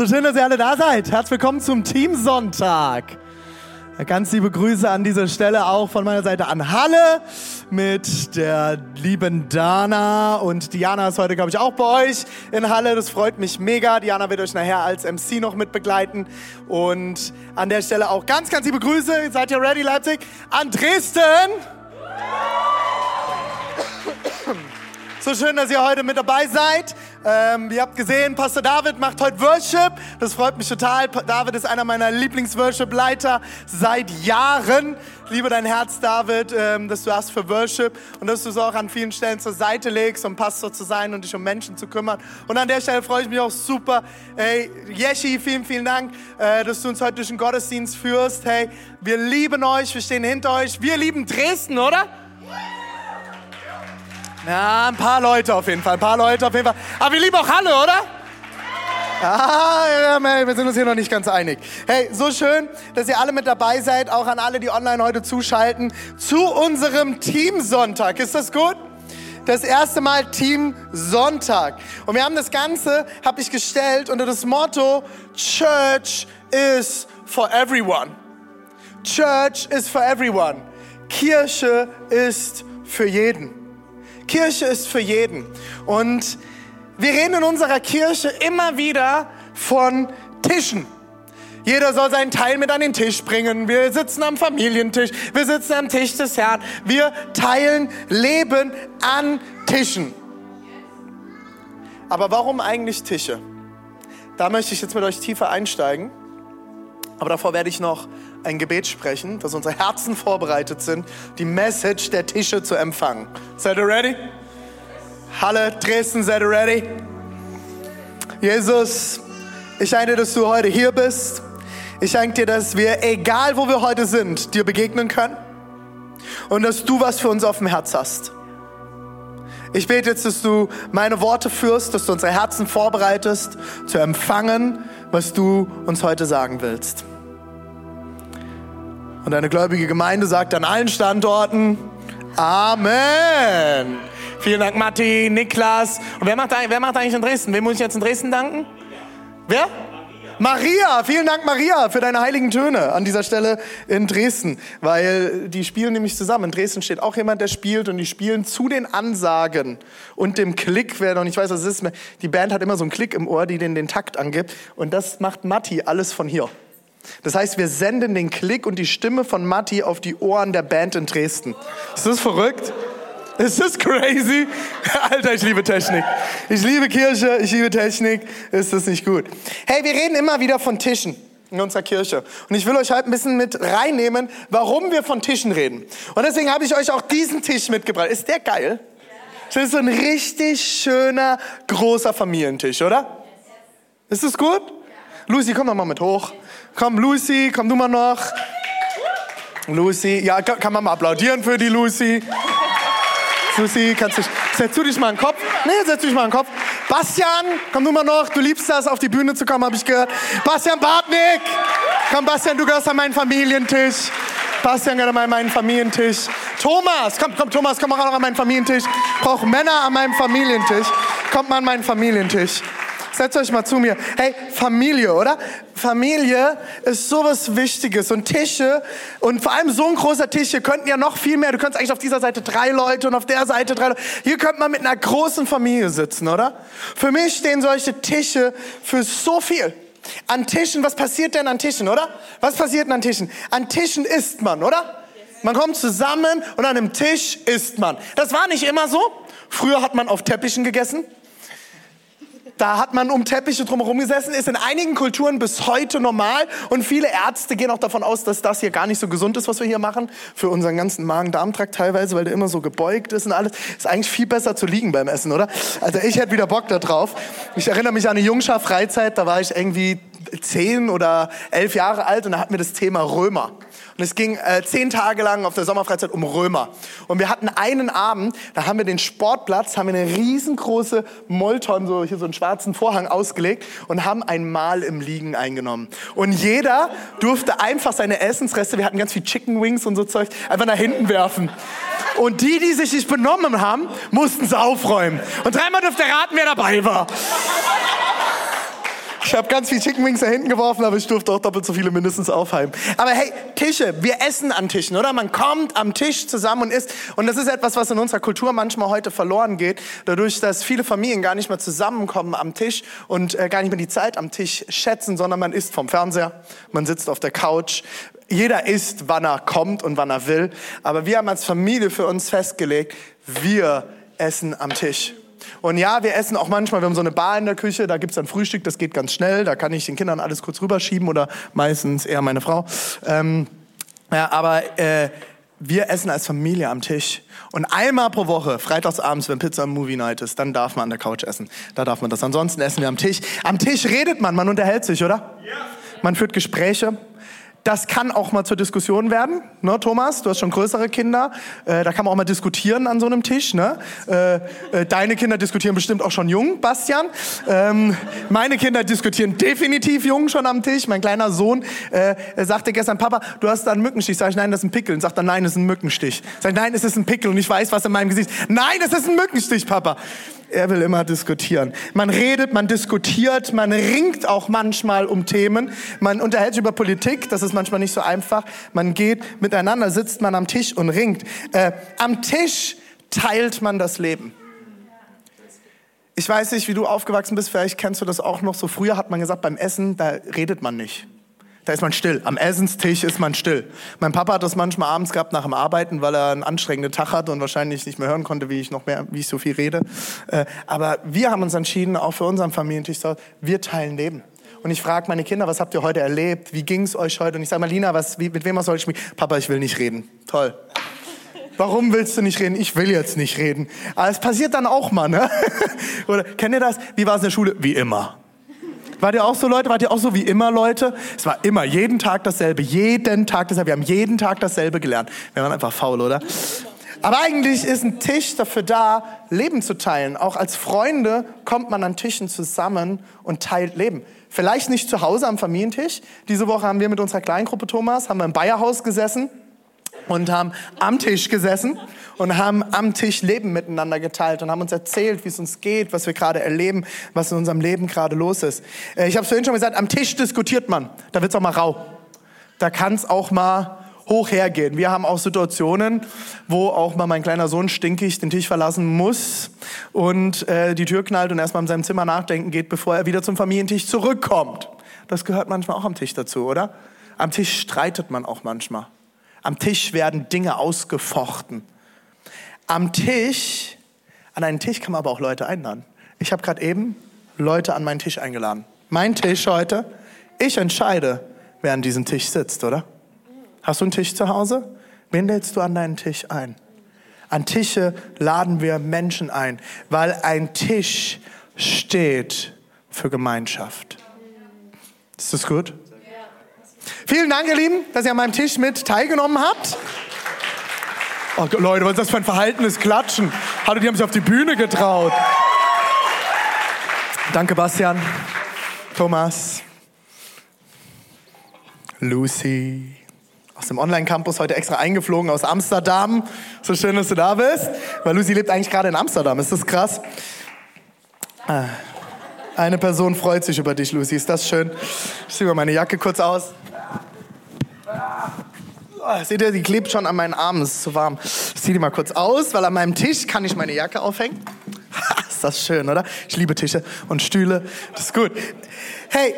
So schön, dass ihr alle da seid. Herzlich willkommen zum Teamsonntag. Ganz liebe Grüße an dieser Stelle auch von meiner Seite an Halle mit der lieben Dana. Und Diana ist heute, glaube ich, auch bei euch in Halle. Das freut mich mega. Diana wird euch nachher als MC noch mit begleiten. Und an der Stelle auch ganz, ganz liebe Grüße. Seid ihr ready, Leipzig? An Dresden! So schön, dass ihr heute mit dabei seid. Ähm, ihr habt gesehen, Pastor David macht heute Worship. Das freut mich total. David ist einer meiner Lieblings-Worship-Leiter seit Jahren. Liebe dein Herz, David, ähm, dass du hast für Worship und dass du es auch an vielen Stellen zur Seite legst, um Pastor zu sein und dich um Menschen zu kümmern. Und an der Stelle freue ich mich auch super. Hey, Yeshi, vielen, vielen Dank, äh, dass du uns heute durch den Gottesdienst führst. Hey, wir lieben euch, wir stehen hinter euch. Wir lieben Dresden, oder? Ja, ein paar Leute auf jeden Fall, ein paar Leute auf jeden Fall. Aber wir lieben auch Halle, oder? Ah, wir sind uns hier noch nicht ganz einig. Hey, so schön, dass ihr alle mit dabei seid, auch an alle, die online heute zuschalten, zu unserem Teamsonntag. Ist das gut? Das erste Mal Team Sonntag. Und wir haben das Ganze, habe ich gestellt unter das Motto Church is for everyone. Church is for everyone. Kirche ist für jeden. Kirche ist für jeden. Und wir reden in unserer Kirche immer wieder von Tischen. Jeder soll seinen Teil mit an den Tisch bringen. Wir sitzen am Familientisch. Wir sitzen am Tisch des Herrn. Wir teilen Leben an Tischen. Aber warum eigentlich Tische? Da möchte ich jetzt mit euch tiefer einsteigen. Aber davor werde ich noch ein Gebet sprechen, dass unsere Herzen vorbereitet sind, die Message der Tische zu empfangen. Seid ihr ready? Halle, Dresden, seid ihr ready? Jesus, ich danke dir, dass du heute hier bist. Ich danke dir, dass wir, egal wo wir heute sind, dir begegnen können. Und dass du was für uns auf dem Herz hast. Ich bete jetzt, dass du meine Worte führst, dass du unsere Herzen vorbereitest, zu empfangen, was du uns heute sagen willst. Und eine gläubige Gemeinde sagt an allen Standorten Amen. Vielen Dank, Matti, Niklas. Und wer macht, wer macht eigentlich in Dresden? Wem muss ich jetzt in Dresden danken? Wer? Maria, vielen Dank Maria für deine heiligen Töne an dieser Stelle in Dresden, weil die spielen nämlich zusammen. In Dresden steht auch jemand, der spielt und die spielen zu den Ansagen und dem Klick, wer noch nicht weiß, was es ist, die Band hat immer so einen Klick im Ohr, die den, den Takt angibt und das macht Matti alles von hier. Das heißt, wir senden den Klick und die Stimme von Matti auf die Ohren der Band in Dresden. Ist das verrückt? Ist das crazy? Alter, ich liebe Technik. Ich liebe Kirche, ich liebe Technik. Ist das nicht gut? Hey, wir reden immer wieder von Tischen in unserer Kirche. Und ich will euch heute ein bisschen mit reinnehmen, warum wir von Tischen reden. Und deswegen habe ich euch auch diesen Tisch mitgebracht. Ist der geil? Das ist so ein richtig schöner, großer Familientisch, oder? Ist das gut? Lucy, komm doch mal mit hoch. Komm, Lucy, komm du mal noch. Lucy, ja, kann man mal applaudieren für die Lucy. Lucy, kannst du, setz du dich mal in den Kopf. Nee, setz dich mal in den Kopf. Bastian, komm du mal noch. Du liebst das, auf die Bühne zu kommen, habe ich gehört. Bastian Bartnick. Komm, Bastian, du gehörst an meinen Familientisch. Bastian gehört an meinen Familientisch. Thomas, komm, komm, Thomas, komm auch noch an meinen Familientisch. Ich brauche Männer an meinem Familientisch. Kommt mal an meinen Familientisch. Setzt euch mal zu mir. Hey, Familie, oder? Familie ist sowas Wichtiges. Und Tische, und vor allem so ein großer Tisch, hier könnten ja noch viel mehr. Du könntest eigentlich auf dieser Seite drei Leute und auf der Seite drei Leute. Hier könnte man mit einer großen Familie sitzen, oder? Für mich stehen solche Tische für so viel. An Tischen, was passiert denn an Tischen, oder? Was passiert denn an Tischen? An Tischen isst man, oder? Man kommt zusammen und an einem Tisch isst man. Das war nicht immer so. Früher hat man auf Teppichen gegessen. Da hat man um Teppiche drumherum gesessen, ist in einigen Kulturen bis heute normal und viele Ärzte gehen auch davon aus, dass das hier gar nicht so gesund ist, was wir hier machen, für unseren ganzen Magen-Darm-Trakt teilweise, weil der immer so gebeugt ist und alles. Ist eigentlich viel besser zu liegen beim Essen, oder? Also ich hätte wieder Bock da drauf. Ich erinnere mich an eine Jungschar-Freizeit, da war ich irgendwie zehn oder elf Jahre alt und da hatten wir das Thema Römer. Und es ging äh, zehn Tage lang auf der Sommerfreizeit um Römer. Und wir hatten einen Abend, da haben wir den Sportplatz, haben wir eine riesengroße Molton, so hier so einen schwarzen Vorhang ausgelegt und haben ein Mahl im Liegen eingenommen. Und jeder durfte einfach seine Essensreste, wir hatten ganz viel Chicken Wings und so Zeug, einfach nach hinten werfen. Und die, die sich nicht benommen haben, mussten es aufräumen. Und dreimal durfte raten, wer dabei war. Ich habe ganz viel Chicken Wings da hinten geworfen, aber ich durfte auch doppelt so viele mindestens aufheimen. Aber hey, Tische, wir essen an Tischen, oder? Man kommt am Tisch zusammen und isst. Und das ist etwas, was in unserer Kultur manchmal heute verloren geht, dadurch, dass viele Familien gar nicht mehr zusammenkommen am Tisch und äh, gar nicht mehr die Zeit am Tisch schätzen, sondern man isst vom Fernseher, man sitzt auf der Couch. Jeder isst, wann er kommt und wann er will. Aber wir haben als Familie für uns festgelegt, wir essen am Tisch. Und ja, wir essen auch manchmal, wir haben so eine Bar in der Küche, da gibt's dann Frühstück, das geht ganz schnell, da kann ich den Kindern alles kurz rüberschieben oder meistens eher meine Frau. Ähm, ja, aber äh, wir essen als Familie am Tisch. Und einmal pro Woche, freitagsabends, wenn Pizza und Movie Night ist, dann darf man an der Couch essen. Da darf man das. Ansonsten essen wir am Tisch. Am Tisch redet man, man unterhält sich, oder? Ja. Man führt Gespräche. Das kann auch mal zur Diskussion werden, ne, Thomas? Du hast schon größere Kinder. Äh, da kann man auch mal diskutieren an so einem Tisch. Ne? Äh, äh, deine Kinder diskutieren bestimmt auch schon jung, Bastian. Ähm, meine Kinder diskutieren definitiv jung schon am Tisch. Mein kleiner Sohn äh, sagte gestern, Papa, du hast da einen Mückenstich. Sag ich, nein, das ist ein Pickel. Und sagt er, nein, das ist ein Mückenstich. Sag ich, nein, es ist ein Pickel. Und ich weiß, was in meinem Gesicht. Nein, es ist ein Mückenstich, Papa. Er will immer diskutieren. Man redet, man diskutiert, man ringt auch manchmal um Themen. Man unterhält sich über Politik, das ist manchmal nicht so einfach. Man geht miteinander, sitzt man am Tisch und ringt. Äh, am Tisch teilt man das Leben. Ich weiß nicht, wie du aufgewachsen bist, vielleicht kennst du das auch noch. So früher hat man gesagt, beim Essen, da redet man nicht. Da ist man still. Am Essenstisch ist man still. Mein Papa hat das manchmal abends gehabt nach dem Arbeiten, weil er einen anstrengenden Tag hatte und wahrscheinlich nicht mehr hören konnte, wie ich noch mehr, wie ich so viel rede. Äh, aber wir haben uns entschieden, auch für unseren Familientisch, wir teilen Leben. Und ich frage meine Kinder, was habt ihr heute erlebt? Wie ging es euch heute? Und ich sage, Marlina, was, wie, mit wem soll ich spielen? Papa, ich will nicht reden. Toll. Warum willst du nicht reden? Ich will jetzt nicht reden. Aber es passiert dann auch mal, ne? Oder kennt ihr das? Wie war es in der Schule? Wie immer. Wart ihr auch so Leute? Wart ihr auch so wie immer Leute? Es war immer jeden Tag dasselbe, jeden Tag dasselbe. Wir haben jeden Tag dasselbe gelernt. Wir waren einfach faul, oder? Aber eigentlich ist ein Tisch dafür da, Leben zu teilen. Auch als Freunde kommt man an Tischen zusammen und teilt Leben. Vielleicht nicht zu Hause am Familientisch. Diese Woche haben wir mit unserer Kleingruppe Thomas, haben wir im Bayerhaus gesessen und haben am Tisch gesessen und haben am Tisch Leben miteinander geteilt und haben uns erzählt, wie es uns geht, was wir gerade erleben, was in unserem Leben gerade los ist. Äh, ich habe es vorhin schon gesagt, am Tisch diskutiert man, da wird es auch mal rau. Da kann es auch mal hoch hergehen. Wir haben auch Situationen, wo auch mal mein kleiner Sohn stinkig den Tisch verlassen muss und äh, die Tür knallt und erstmal in seinem Zimmer nachdenken geht, bevor er wieder zum Familientisch zurückkommt. Das gehört manchmal auch am Tisch dazu, oder? Am Tisch streitet man auch manchmal. Am Tisch werden Dinge ausgefochten. Am Tisch, an einen Tisch kann man aber auch Leute einladen. Ich habe gerade eben Leute an meinen Tisch eingeladen. Mein Tisch heute, ich entscheide, wer an diesem Tisch sitzt, oder? Hast du einen Tisch zu Hause? Wen lädst du an deinen Tisch ein? An Tische laden wir Menschen ein, weil ein Tisch steht für Gemeinschaft. Ist das gut? Vielen Dank, ihr Lieben, dass ihr an meinem Tisch mit teilgenommen habt. Oh, Leute, was ist das für ein verhaltenes Klatschen? Hallo, die haben sich auf die Bühne getraut. Danke, Bastian, Thomas, Lucy aus dem Online-Campus heute extra eingeflogen aus Amsterdam. So schön, dass du da bist. Weil Lucy lebt eigentlich gerade in Amsterdam. Ist das krass? Ah. Eine Person freut sich über dich, Lucy. Ist das schön? Ich ziehe mal meine Jacke kurz aus. Oh, seht ihr, die klebt schon an meinen Armen, es ist zu warm. Ich ziehe die mal kurz aus, weil an meinem Tisch kann ich meine Jacke aufhängen. ist das schön, oder? Ich liebe Tische und Stühle, das ist gut. Hey,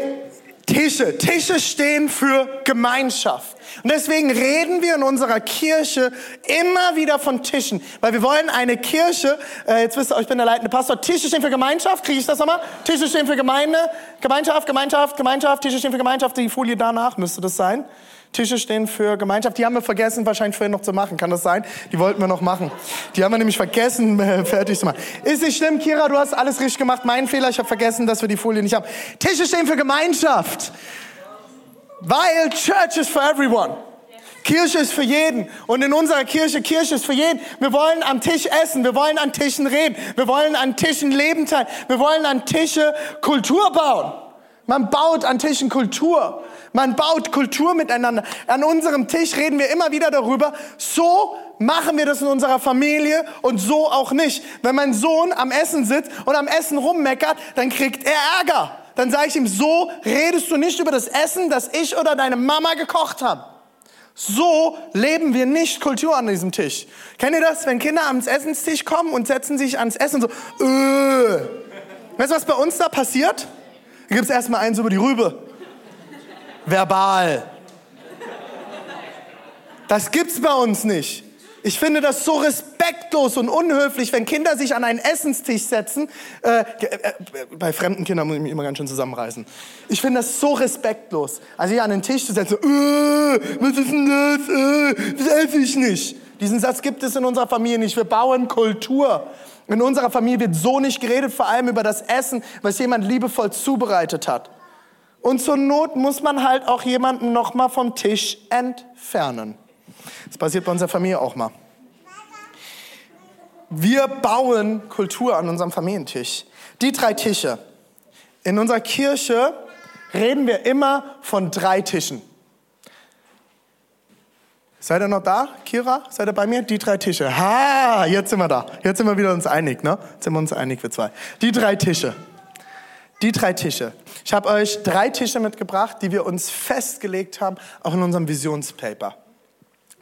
Tische, Tische stehen für Gemeinschaft. Und deswegen reden wir in unserer Kirche immer wieder von Tischen, weil wir wollen eine Kirche, äh, jetzt wisst ihr, ich bin der leitende Pastor, Tische stehen für Gemeinschaft, kriege ich das nochmal? Tische stehen für Gemeinde, Gemeinschaft, Gemeinschaft, Gemeinschaft, Tische stehen für Gemeinschaft, die Folie danach müsste das sein. Tische stehen für Gemeinschaft. Die haben wir vergessen, wahrscheinlich vorhin noch zu machen. Kann das sein? Die wollten wir noch machen. Die haben wir nämlich vergessen, äh, fertig zu machen. Ist nicht schlimm, Kira, du hast alles richtig gemacht. Mein Fehler, ich habe vergessen, dass wir die Folie nicht haben. Tische stehen für Gemeinschaft. Weil Church is for everyone. Kirche ist für jeden. Und in unserer Kirche, Kirche ist für jeden. Wir wollen am Tisch essen. Wir wollen an Tischen reden. Wir wollen an Tischen Leben teilen. Wir wollen an Tische Kultur bauen. Man baut an Tischen Kultur. Man baut Kultur miteinander. An unserem Tisch reden wir immer wieder darüber. So machen wir das in unserer Familie und so auch nicht. Wenn mein Sohn am Essen sitzt und am Essen rummeckert, dann kriegt er Ärger. Dann sage ich ihm, so redest du nicht über das Essen, das ich oder deine Mama gekocht haben. So leben wir nicht Kultur an diesem Tisch. Kennt ihr das, wenn Kinder ans Essenstisch kommen und setzen sich ans Essen so, äh. Weißt du, was bei uns da passiert? Da gibt es erstmal eins über die Rübe. Verbal. Das gibt's bei uns nicht. Ich finde das so respektlos und unhöflich, wenn Kinder sich an einen Essenstisch setzen. Äh, äh, bei fremden Kindern muss ich mich immer ganz schön zusammenreißen. Ich finde das so respektlos. Also hier an den Tisch zu setzen, äh, was ist denn das? Äh, das esse ich nicht. Diesen Satz gibt es in unserer Familie nicht. Wir bauen Kultur. In unserer Familie wird so nicht geredet, vor allem über das Essen, was jemand liebevoll zubereitet hat. Und zur Not muss man halt auch jemanden nochmal vom Tisch entfernen. Das passiert bei unserer Familie auch mal. Wir bauen Kultur an unserem Familientisch. Die drei Tische. In unserer Kirche reden wir immer von drei Tischen. Seid ihr noch da, Kira? Seid ihr bei mir? Die drei Tische. Ha, jetzt sind wir da. Jetzt sind wir wieder uns einig, ne? Jetzt sind wir uns einig, wir zwei. Die drei Tische. Die drei Tische. Ich habe euch drei Tische mitgebracht, die wir uns festgelegt haben, auch in unserem Visionspaper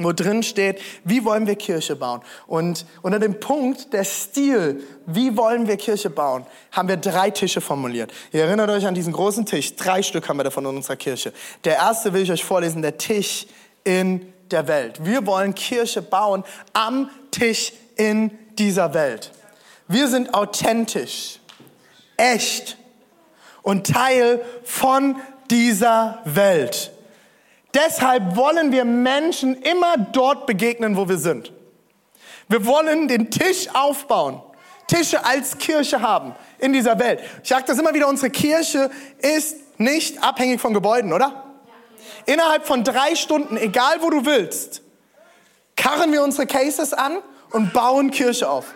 wo drin steht, wie wollen wir Kirche bauen? Und unter dem Punkt der Stil, wie wollen wir Kirche bauen, haben wir drei Tische formuliert. Ihr erinnert euch an diesen großen Tisch, drei Stück haben wir davon in unserer Kirche. Der erste will ich euch vorlesen, der Tisch in der Welt. Wir wollen Kirche bauen am Tisch in dieser Welt. Wir sind authentisch, echt und Teil von dieser Welt. Deshalb wollen wir Menschen immer dort begegnen, wo wir sind. Wir wollen den Tisch aufbauen, Tische als Kirche haben in dieser Welt. Ich sage das immer wieder, unsere Kirche ist nicht abhängig von Gebäuden, oder? Innerhalb von drei Stunden, egal wo du willst, karren wir unsere Cases an und bauen Kirche auf.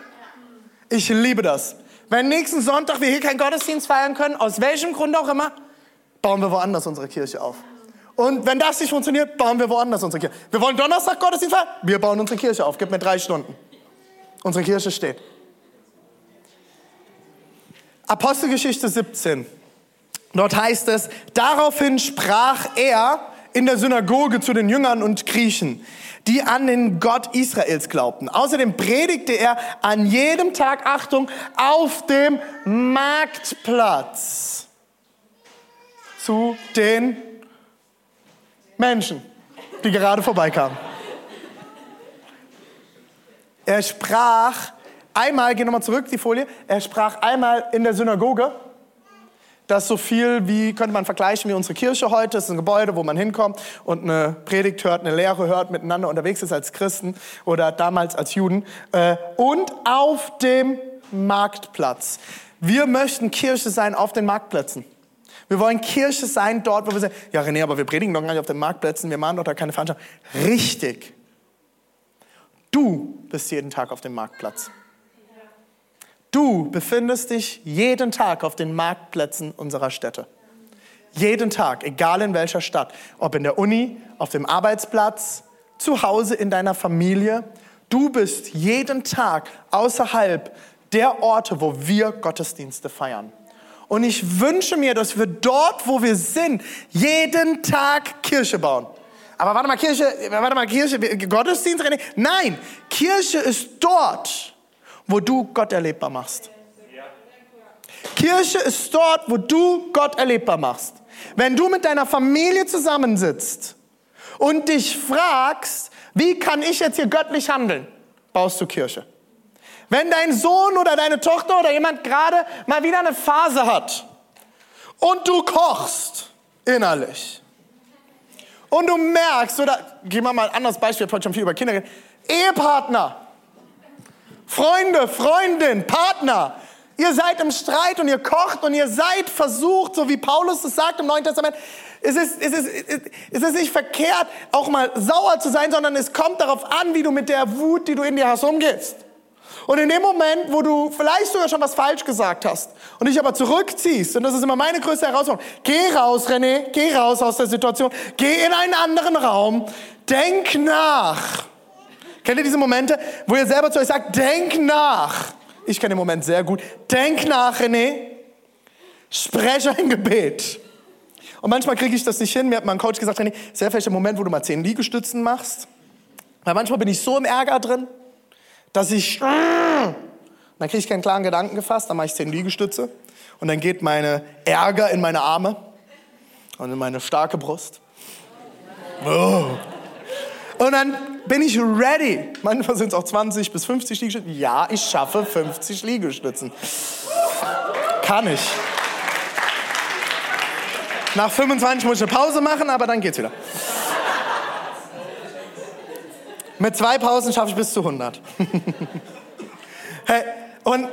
Ich liebe das. Wenn nächsten Sonntag wir hier keinen Gottesdienst feiern können, aus welchem Grund auch immer, bauen wir woanders unsere Kirche auf. Und wenn das nicht funktioniert, bauen wir woanders unsere Kirche. Wir wollen Donnerstag Gottesdienst feiern, wir bauen unsere Kirche auf. Gib mir drei Stunden. Unsere Kirche steht. Apostelgeschichte 17. Dort heißt es, daraufhin sprach er in der Synagoge zu den Jüngern und Griechen, die an den Gott Israels glaubten. Außerdem predigte er an jedem Tag, Achtung, auf dem Marktplatz zu den Menschen, die gerade vorbeikamen. Er sprach einmal, geh nochmal zurück, die Folie, er sprach einmal in der Synagoge, das so viel wie, könnte man vergleichen, wie unsere Kirche heute. Das ist ein Gebäude, wo man hinkommt und eine Predigt hört, eine Lehre hört, miteinander unterwegs ist als Christen oder damals als Juden. Äh, und auf dem Marktplatz. Wir möchten Kirche sein auf den Marktplätzen. Wir wollen Kirche sein dort, wo wir sagen, ja René, aber wir predigen doch gar nicht auf den Marktplätzen, wir machen doch da keine Veranstaltung. Richtig. Du bist jeden Tag auf dem Marktplatz. Du befindest dich jeden Tag auf den Marktplätzen unserer Städte. Jeden Tag, egal in welcher Stadt. Ob in der Uni, auf dem Arbeitsplatz, zu Hause in deiner Familie. Du bist jeden Tag außerhalb der Orte, wo wir Gottesdienste feiern. Und ich wünsche mir, dass wir dort, wo wir sind, jeden Tag Kirche bauen. Aber warte mal, Kirche, warte mal, Kirche, Gottesdienst? Nein, Kirche ist dort, wo du Gott erlebbar machst. Kirche ist dort, wo du Gott erlebbar machst. Wenn du mit deiner Familie zusammensitzt und dich fragst, wie kann ich jetzt hier göttlich handeln, baust du Kirche. Wenn dein Sohn oder deine Tochter oder jemand gerade mal wieder eine Phase hat und du kochst innerlich und du merkst, oder gehen wir mal ein anderes Beispiel, ich habe heute schon viel über Kinder geredet, Ehepartner, Freunde, Freundin, Partner, ihr seid im Streit und ihr kocht und ihr seid versucht, so wie Paulus es sagt im Neuen Testament, es ist, es, ist, es ist nicht verkehrt, auch mal sauer zu sein, sondern es kommt darauf an, wie du mit der Wut, die du in dir hast, umgehst. Und in dem Moment, wo du vielleicht sogar schon was falsch gesagt hast und dich aber zurückziehst, und das ist immer meine größte Herausforderung, geh raus, René, geh raus aus der Situation, geh in einen anderen Raum, denk nach. Kennt ihr diese Momente, wo ihr selber zu euch sagt, denk nach? Ich kenne den Moment sehr gut. Denk nach, René. Spreche ein Gebet. Und manchmal kriege ich das nicht hin. Mir hat mein Coach gesagt, René, sehr vielleicht der Moment, wo du mal zehn Liegestützen machst. Weil manchmal bin ich so im Ärger drin, dass ich, dann kriege ich keinen klaren Gedanken gefasst, dann mache ich zehn Liegestütze und dann geht meine Ärger in meine Arme und in meine starke Brust. Oh. Und dann bin ich ready. Manchmal sind es auch 20 bis 50 Liegestützen. Ja, ich schaffe 50 Liegestützen. Kann ich. Nach 25 muss ich eine Pause machen, aber dann geht's wieder. Mit zwei Pausen schaffe ich bis zu 100. hey, und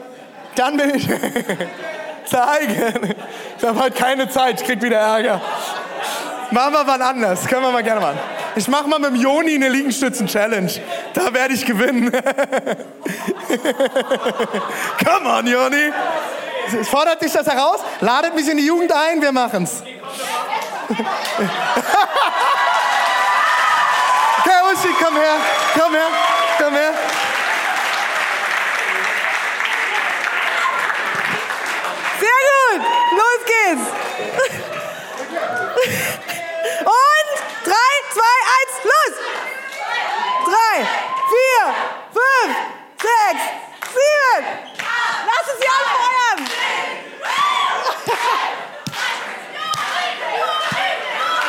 dann bin ich zeigen. Ich habe halt keine Zeit, ich krieg wieder Ärger. Machen wir wann anders, können wir mal gerne machen. Ich mache mal mit dem Joni eine Liegestützen-Challenge. Da werde ich gewinnen. Come on, Joni. Fordert dich das heraus? Ladet mich in die Jugend ein, wir machen's. okay, Uschi, komm her, komm her, komm her. Sehr gut, los geht's. Eins, los. Drei, vier, fünf, sechs, sieben. Lass es sie anfeuern.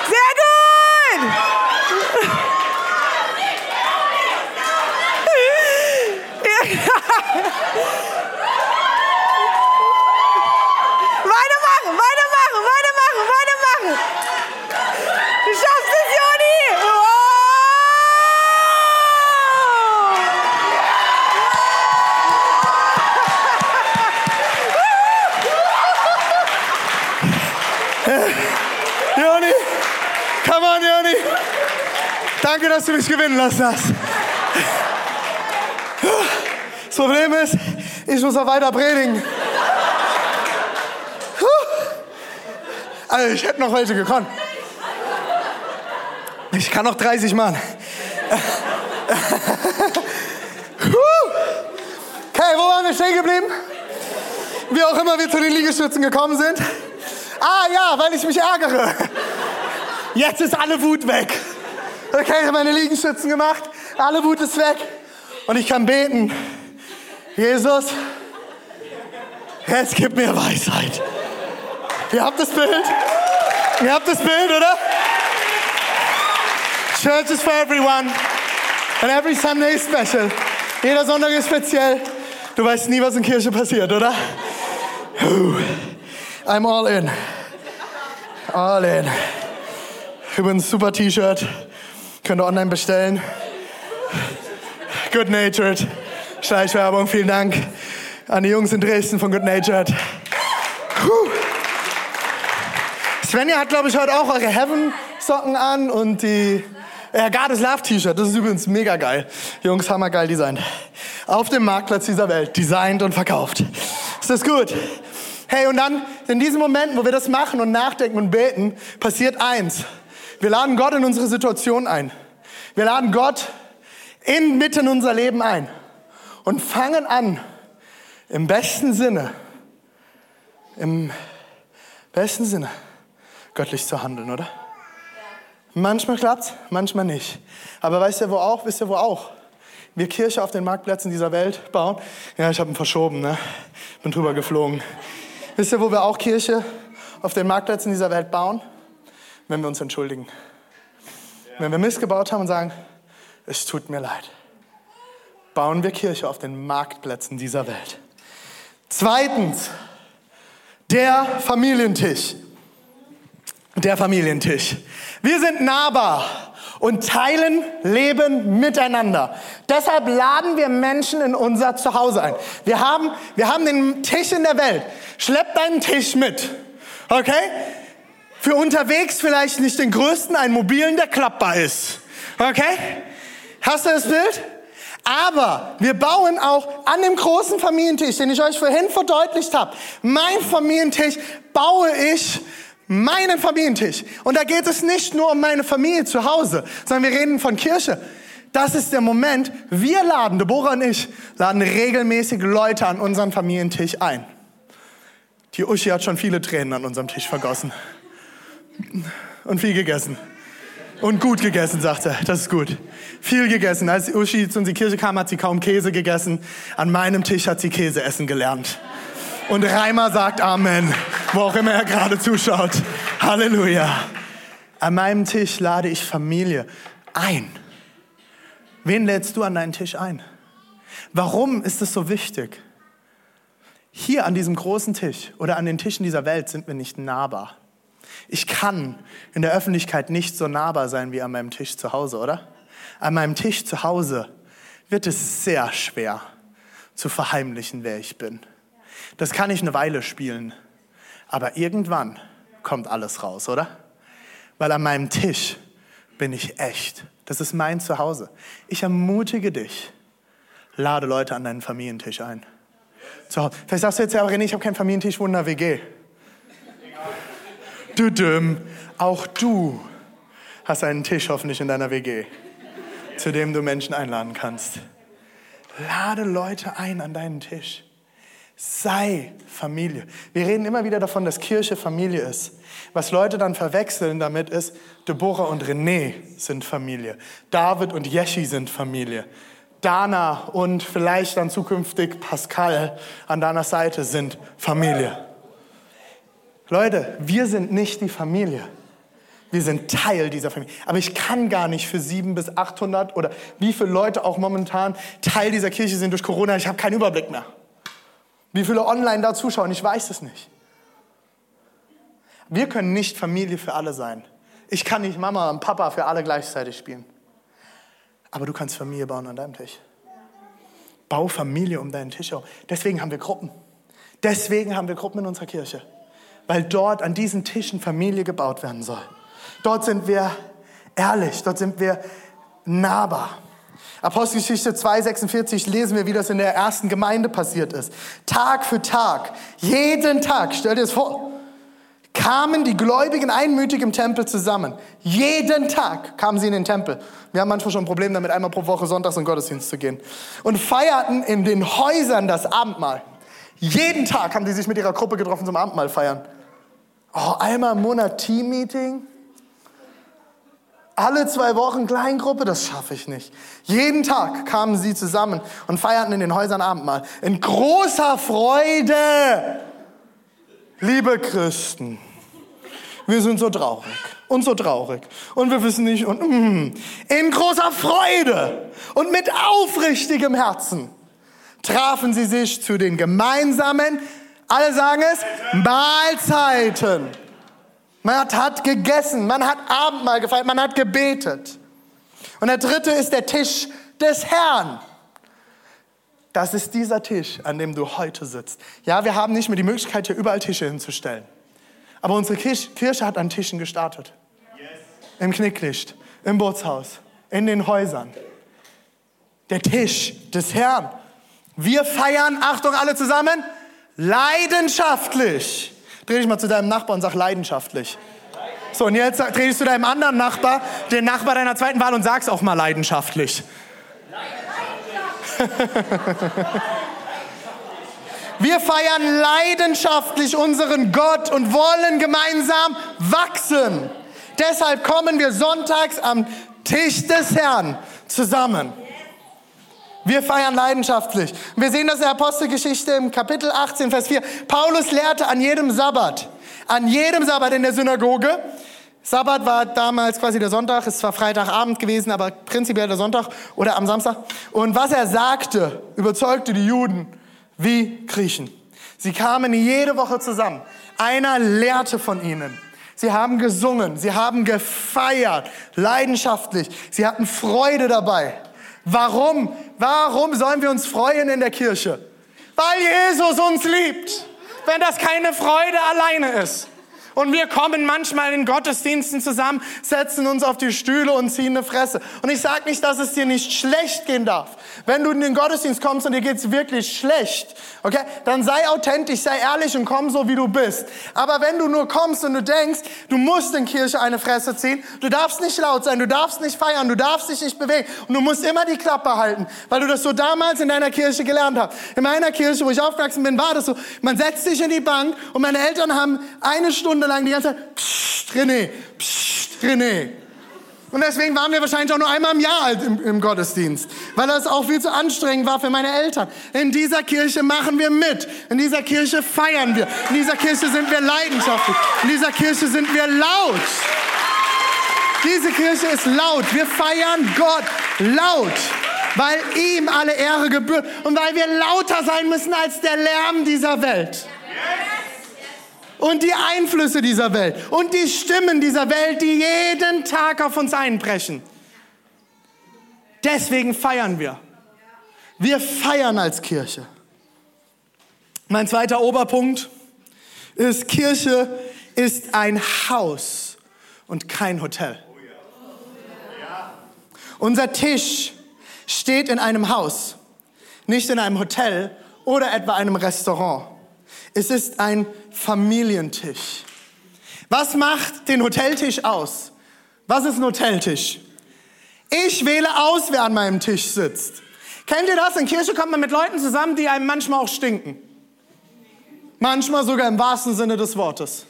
Sehr gut. Weitermachen, weitermachen, weitermachen, weitermachen. Du schaffst es, Joni. Wow. Joni, come on, Joni. Danke, dass du mich gewinnen lassen hast. Das Problem ist, ich muss noch weiter predigen. Also, ich hätte noch welche gekonnt. Ich kann noch 30 machen. Okay, wo waren wir stehen geblieben? Wie auch immer wir zu den Liegestützen gekommen sind. Ah ja, weil ich mich ärgere. Jetzt ist alle Wut weg. Okay, ich habe meine Liegestützen gemacht. Alle Wut ist weg. Und ich kann beten. Jesus, jetzt gib mir Weisheit. Ihr habt das Bild? Ihr habt das Bild, oder? Church is for everyone. And every Sunday is special. Jeder Sonntag ist speziell. Du weißt nie, was in Kirche passiert, oder? I'm all in. All in. Übrigens, super T-Shirt. Könnt ihr online bestellen. Good Natured. Schleichwerbung, vielen Dank an die Jungs in Dresden von Good Natured. Puh. Svenja hat, glaube ich, heute auch eure Heaven-Socken an und die ja, Goddess Love T-Shirt. Das ist übrigens mega geil. Jungs, hammergeil designt. Auf dem Marktplatz dieser Welt. Designt und verkauft. Ist das gut? Hey, und dann in diesen Momenten, wo wir das machen und nachdenken und beten, passiert eins. Wir laden Gott in unsere Situation ein. Wir laden Gott inmitten in unser Leben ein und fangen an, im besten Sinne, im besten Sinne, göttlich zu handeln, oder? Manchmal klappt's, manchmal nicht. Aber weißt du wo auch? Wisst ihr wo auch? Wir Kirche auf den Marktplätzen dieser Welt bauen. Ja, ich habe ihn verschoben, ne? Bin drüber geflogen. Wisst ihr, wo wir auch Kirche auf den Marktplätzen dieser Welt bauen? Wenn wir uns entschuldigen. Wenn wir Mist gebaut haben und sagen, es tut mir leid. Bauen wir Kirche auf den Marktplätzen dieser Welt. Zweitens, der Familientisch. der Familientisch. Wir sind nahbar und teilen Leben miteinander. Deshalb laden wir Menschen in unser Zuhause ein. Wir haben, wir haben den Tisch in der Welt. Schlepp deinen Tisch mit. Okay? Für unterwegs vielleicht nicht den größten, einen mobilen, der klappbar ist. Okay? Hast du das Bild? Aber wir bauen auch an dem großen Familientisch, den ich euch vorhin verdeutlicht habe, mein Familientisch baue ich meinen Familientisch. Und da geht es nicht nur um meine Familie zu Hause, sondern wir reden von Kirche. Das ist der Moment, wir laden, Deborah und ich, laden regelmäßig Leute an unseren Familientisch ein. Die Uschi hat schon viele Tränen an unserem Tisch vergossen. Und viel gegessen. Und gut gegessen, sagt er. Das ist gut. Viel gegessen. Als Uschi zu unserer Kirche kam, hat sie kaum Käse gegessen. An meinem Tisch hat sie Käse essen gelernt. Und Reimer sagt Amen, wo auch immer er gerade zuschaut. Halleluja. An meinem Tisch lade ich Familie ein. Wen lädst du an deinen Tisch ein? Warum ist es so wichtig? Hier an diesem großen Tisch oder an den Tischen dieser Welt sind wir nicht nahbar. Ich kann in der Öffentlichkeit nicht so nahbar sein wie an meinem Tisch zu Hause, oder? An meinem Tisch zu Hause wird es sehr schwer zu verheimlichen, wer ich bin. Das kann ich eine Weile spielen, aber irgendwann kommt alles raus, oder? Weil an meinem Tisch bin ich echt. Das ist mein Zuhause. Ich ermutige dich, lade Leute an deinen Familientisch ein. Vielleicht sagst du jetzt ja, René, ich habe keinen Familientisch, einer WG. Düdüm, auch du hast einen Tisch hoffentlich in deiner WG, zu dem du Menschen einladen kannst. Lade Leute ein an deinen Tisch. Sei Familie. Wir reden immer wieder davon, dass Kirche Familie ist. Was Leute dann verwechseln damit ist, Deborah und René sind Familie. David und Jeschi sind Familie. Dana und vielleicht dann zukünftig Pascal an deiner Seite sind Familie. Leute, wir sind nicht die Familie. Wir sind Teil dieser Familie. Aber ich kann gar nicht für sieben bis 800 oder wie viele Leute auch momentan Teil dieser Kirche sind durch Corona. Ich habe keinen Überblick mehr. Wie viele online da zuschauen, ich weiß es nicht. Wir können nicht Familie für alle sein. Ich kann nicht Mama und Papa für alle gleichzeitig spielen. Aber du kannst Familie bauen an deinem Tisch. Bau Familie um deinen Tisch herum. Deswegen haben wir Gruppen. Deswegen haben wir Gruppen in unserer Kirche. Weil dort an diesen Tischen Familie gebaut werden soll. Dort sind wir ehrlich, dort sind wir nahbar. Apostelgeschichte 2,46 lesen wir, wie das in der ersten Gemeinde passiert ist. Tag für Tag, jeden Tag, stell dir das vor, kamen die Gläubigen einmütig im Tempel zusammen. Jeden Tag kamen sie in den Tempel. Wir haben manchmal schon ein Problem damit, einmal pro Woche sonntags in Gottesdienst zu gehen. Und feierten in den Häusern das Abendmahl. Jeden Tag haben die sich mit ihrer Gruppe getroffen zum Abendmahl feiern. Oh, einmal im Monat Team-Meeting? Alle zwei Wochen Kleingruppe, das schaffe ich nicht. Jeden Tag kamen sie zusammen und feierten in den Häusern Abendmahl. In großer Freude, liebe Christen. Wir sind so traurig und so traurig und wir wissen nicht und mm, in großer Freude und mit aufrichtigem Herzen trafen sie sich zu den gemeinsamen, alle sagen es, Mahlzeiten man hat, hat gegessen, man hat Abendmahl gefeiert, man hat gebetet. Und der dritte ist der Tisch des Herrn. Das ist dieser Tisch, an dem du heute sitzt. Ja, wir haben nicht mehr die Möglichkeit, hier überall Tische hinzustellen. Aber unsere Kirche hat an Tischen gestartet. Yes. Im Knicklicht, im Bootshaus, in den Häusern. Der Tisch des Herrn. Wir feiern, Achtung alle zusammen, leidenschaftlich Dreh dich mal zu deinem Nachbarn und sag leidenschaftlich. So, und jetzt dreh dich zu deinem anderen Nachbar, den Nachbar deiner zweiten Wahl und sag's auch mal leidenschaftlich. Wir feiern leidenschaftlich unseren Gott und wollen gemeinsam wachsen. Deshalb kommen wir sonntags am Tisch des Herrn zusammen. Wir feiern leidenschaftlich. Wir sehen das in der Apostelgeschichte im Kapitel 18, Vers 4. Paulus lehrte an jedem Sabbat, an jedem Sabbat in der Synagoge. Sabbat war damals quasi der Sonntag, es war Freitagabend gewesen, aber prinzipiell der Sonntag oder am Samstag. Und was er sagte, überzeugte die Juden wie Griechen. Sie kamen jede Woche zusammen. Einer lehrte von ihnen. Sie haben gesungen, sie haben gefeiert, leidenschaftlich. Sie hatten Freude dabei. Warum? Warum sollen wir uns freuen in der Kirche? Weil Jesus uns liebt. Wenn das keine Freude alleine ist. Und wir kommen manchmal in Gottesdiensten zusammen, setzen uns auf die Stühle und ziehen eine Fresse. Und ich sage nicht, dass es dir nicht schlecht gehen darf. Wenn du in den Gottesdienst kommst und dir geht's wirklich schlecht, okay, dann sei authentisch, sei ehrlich und komm so, wie du bist. Aber wenn du nur kommst und du denkst, du musst in Kirche eine Fresse ziehen, du darfst nicht laut sein, du darfst nicht feiern, du darfst dich nicht bewegen und du musst immer die Klappe halten, weil du das so damals in deiner Kirche gelernt hast. In meiner Kirche, wo ich aufgewachsen bin, war das so, man setzt sich in die Bank und meine Eltern haben eine Stunde lang die ganze Zeit, psst, René, psst, René. Und deswegen waren wir wahrscheinlich auch nur einmal im Jahr alt im, im, Gottesdienst, weil das auch viel zu anstrengend war für meine Eltern. In dieser Kirche machen wir mit. In dieser Kirche feiern wir. In dieser Kirche sind wir leidenschaftlich. In dieser Kirche sind wir laut. Diese Kirche ist laut. Wir feiern Gott laut, weil ihm alle Ehre gebührt und weil wir lauter sein müssen als der Lärm dieser Welt und die Einflüsse dieser Welt und die Stimmen dieser Welt, die jeden Tag auf uns einbrechen. Deswegen feiern wir. Wir feiern als Kirche. Mein zweiter Oberpunkt ist, Kirche ist ein Haus und kein Hotel. Unser Tisch steht in einem Haus, nicht in einem Hotel oder etwa einem Restaurant. Es ist ein Familientisch. Was macht den Hoteltisch aus? Was ist ein Hoteltisch? Ich wähle aus, wer an meinem Tisch sitzt. Kennt ihr das? In Kirche kommt man mit Leuten zusammen, die einem manchmal auch stinken. Manchmal sogar im wahrsten Sinne des Wortes.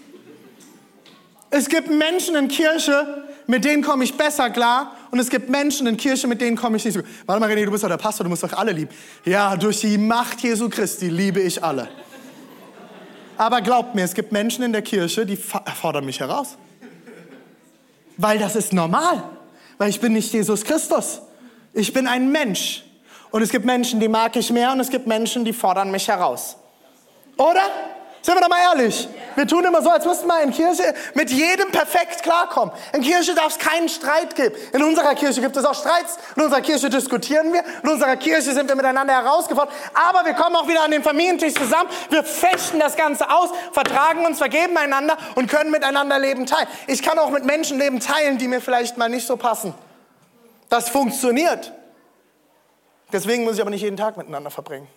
Es gibt Menschen in Kirche, mit denen komme ich besser klar. Und es gibt Menschen in Kirche, mit denen komme ich nicht so gut. Warte mal, René, du bist doch der Pastor, du musst doch alle lieben. Ja, durch die Macht Jesu Christi liebe ich alle. Aber glaubt mir, es gibt Menschen in der Kirche, die fordern mich heraus. Weil das ist normal. Weil ich bin nicht Jesus Christus. Ich bin ein Mensch. Und es gibt Menschen, die mag ich mehr und es gibt Menschen, die fordern mich heraus. Oder? Sind wir doch mal ehrlich. Wir tun immer so, als müssten wir in Kirche mit jedem perfekt klarkommen. In Kirche darf es keinen Streit geben. In unserer Kirche gibt es auch Streits. In unserer Kirche diskutieren wir. In unserer Kirche sind wir miteinander herausgefordert. Aber wir kommen auch wieder an den Familientisch zusammen. Wir fechten das Ganze aus, vertragen uns, vergeben einander und können miteinander Leben teilen. Ich kann auch mit Menschen Leben teilen, die mir vielleicht mal nicht so passen. Das funktioniert. Deswegen muss ich aber nicht jeden Tag miteinander verbringen.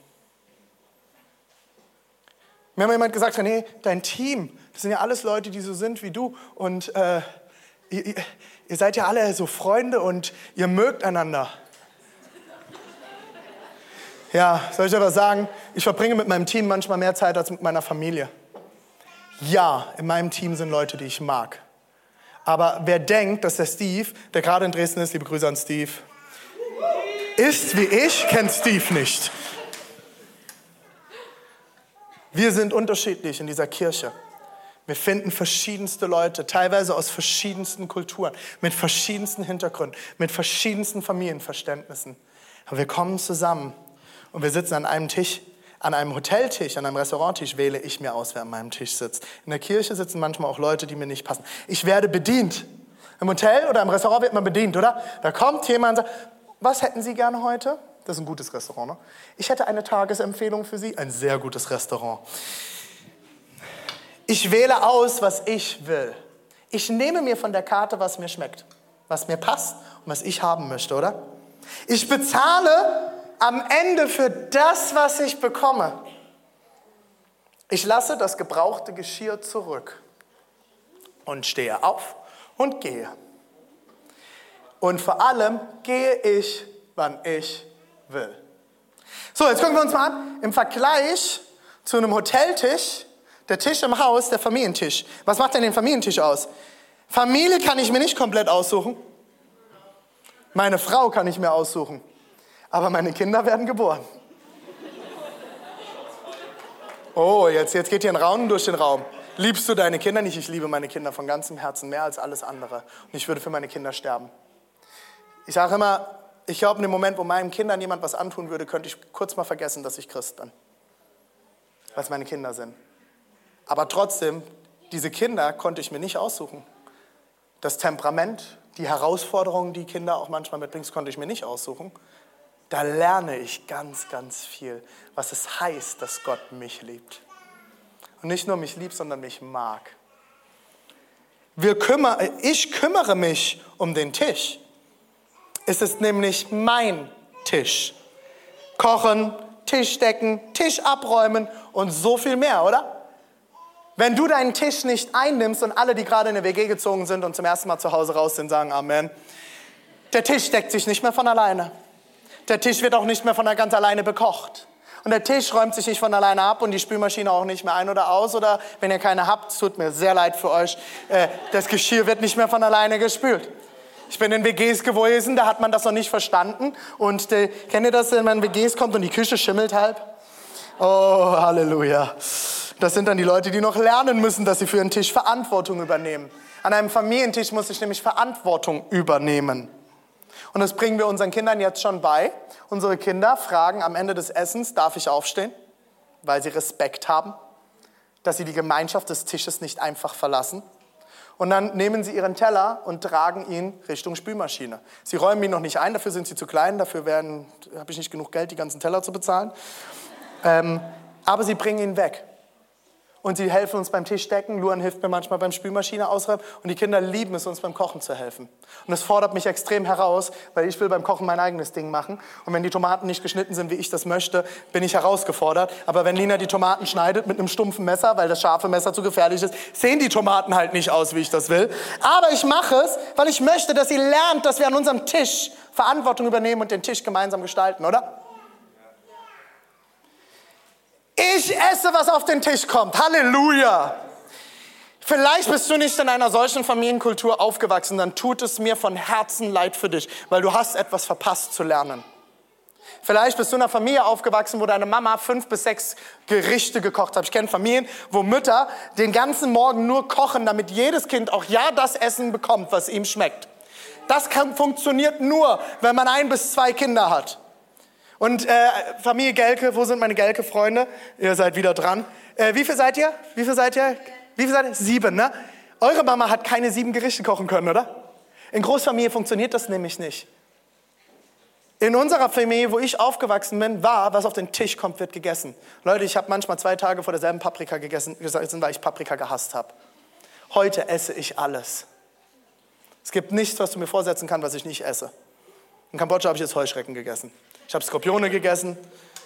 Mir hat jemand gesagt, nee, dein Team, das sind ja alles Leute, die so sind wie du und äh, ihr, ihr seid ja alle so Freunde und ihr mögt einander. Ja, soll ich aber sagen, ich verbringe mit meinem Team manchmal mehr Zeit als mit meiner Familie. Ja, in meinem Team sind Leute, die ich mag. Aber wer denkt, dass der Steve, der gerade in Dresden ist, liebe Grüße an Steve, ist wie ich, kennt Steve nicht. Wir sind unterschiedlich in dieser Kirche. Wir finden verschiedenste Leute, teilweise aus verschiedensten Kulturen, mit verschiedensten Hintergründen, mit verschiedensten Familienverständnissen. Aber wir kommen zusammen und wir sitzen an einem Tisch, an einem Hoteltisch, an einem Restauranttisch wähle ich mir aus, wer an meinem Tisch sitzt. In der Kirche sitzen manchmal auch Leute, die mir nicht passen. Ich werde bedient. Im Hotel oder im Restaurant wird man bedient, oder? Da kommt jemand und sagt, was hätten Sie gerne heute? Das ist ein gutes Restaurant. Ne? Ich hätte eine Tagesempfehlung für Sie. Ein sehr gutes Restaurant. Ich wähle aus, was ich will. Ich nehme mir von der Karte, was mir schmeckt, was mir passt und was ich haben möchte, oder? Ich bezahle am Ende für das, was ich bekomme. Ich lasse das gebrauchte Geschirr zurück und stehe auf und gehe. Und vor allem gehe ich, wann ich will. So, jetzt gucken wir uns mal an. Im Vergleich zu einem Hoteltisch, der Tisch im Haus, der Familientisch. Was macht denn den Familientisch aus? Familie kann ich mir nicht komplett aussuchen. Meine Frau kann ich mir aussuchen. Aber meine Kinder werden geboren. Oh, jetzt, jetzt geht hier ein Raunen durch den Raum. Liebst du deine Kinder nicht? Ich liebe meine Kinder von ganzem Herzen mehr als alles andere. Und ich würde für meine Kinder sterben. Ich sage immer, ich glaube, in dem Moment, wo meinen Kindern jemand was antun würde, könnte ich kurz mal vergessen, dass ich Christ bin. Weil es meine Kinder sind. Aber trotzdem, diese Kinder konnte ich mir nicht aussuchen. Das Temperament, die Herausforderungen, die Kinder auch manchmal mitbringen, konnte ich mir nicht aussuchen. Da lerne ich ganz, ganz viel, was es heißt, dass Gott mich liebt. Und nicht nur mich liebt, sondern mich mag. Wir kümmer, ich kümmere mich um den Tisch. Es ist nämlich mein Tisch. Kochen, Tisch decken, Tisch abräumen und so viel mehr, oder? Wenn du deinen Tisch nicht einnimmst und alle, die gerade in eine WG gezogen sind und zum ersten Mal zu Hause raus sind, sagen Amen, der Tisch deckt sich nicht mehr von alleine. Der Tisch wird auch nicht mehr von ganz alleine bekocht. Und der Tisch räumt sich nicht von alleine ab und die Spülmaschine auch nicht mehr ein oder aus. Oder wenn ihr keine habt, tut mir sehr leid für euch, äh, das Geschirr wird nicht mehr von alleine gespült. Ich bin in WGs gewesen, da hat man das noch nicht verstanden. Und äh, kennt ihr das, wenn man in WGs kommt und die Küche schimmelt halb? Oh, Halleluja. Das sind dann die Leute, die noch lernen müssen, dass sie für einen Tisch Verantwortung übernehmen. An einem Familientisch muss ich nämlich Verantwortung übernehmen. Und das bringen wir unseren Kindern jetzt schon bei. Unsere Kinder fragen am Ende des Essens, darf ich aufstehen? Weil sie Respekt haben, dass sie die Gemeinschaft des Tisches nicht einfach verlassen. Und dann nehmen sie ihren Teller und tragen ihn Richtung Spülmaschine. Sie räumen ihn noch nicht ein, dafür sind sie zu klein, dafür habe ich nicht genug Geld, die ganzen Teller zu bezahlen. Ähm, aber sie bringen ihn weg und sie helfen uns beim Tischdecken. Luan hilft mir manchmal beim Spülmaschine ausräumen und die Kinder lieben es, uns beim Kochen zu helfen. Und das fordert mich extrem heraus, weil ich will beim Kochen mein eigenes Ding machen. Und wenn die Tomaten nicht geschnitten sind, wie ich das möchte, bin ich herausgefordert. Aber wenn Lina die Tomaten schneidet mit einem stumpfen Messer, weil das scharfe Messer zu gefährlich ist, sehen die Tomaten halt nicht aus, wie ich das will. Aber ich mache es, weil ich möchte, dass sie lernt, dass wir an unserem Tisch Verantwortung übernehmen und den Tisch gemeinsam gestalten, oder? Ich esse, was auf den Tisch kommt. Halleluja. Vielleicht bist du nicht in einer solchen Familienkultur aufgewachsen, dann tut es mir von Herzen leid für dich, weil du hast etwas verpasst zu lernen. Vielleicht bist du in einer Familie aufgewachsen, wo deine Mama fünf bis sechs Gerichte gekocht hat. Ich kenne Familien, wo Mütter den ganzen Morgen nur kochen, damit jedes Kind auch ja das Essen bekommt, was ihm schmeckt. Das kann, funktioniert nur, wenn man ein bis zwei Kinder hat. Und äh, Familie Gelke, wo sind meine Gelke-Freunde? Ihr seid wieder dran. Äh, wie viel seid ihr? Wie viel seid ihr? Wie viel seid ihr? Sieben, ne? Eure Mama hat keine sieben Gerichte kochen können, oder? In Großfamilie funktioniert das nämlich nicht. In unserer Familie, wo ich aufgewachsen bin, war, was auf den Tisch kommt, wird gegessen. Leute, ich habe manchmal zwei Tage vor derselben Paprika gegessen, weil ich Paprika gehasst habe. Heute esse ich alles. Es gibt nichts, was du mir vorsetzen kannst, was ich nicht esse. In Kambodscha habe ich jetzt Heuschrecken gegessen. Ich habe Skorpione gegessen.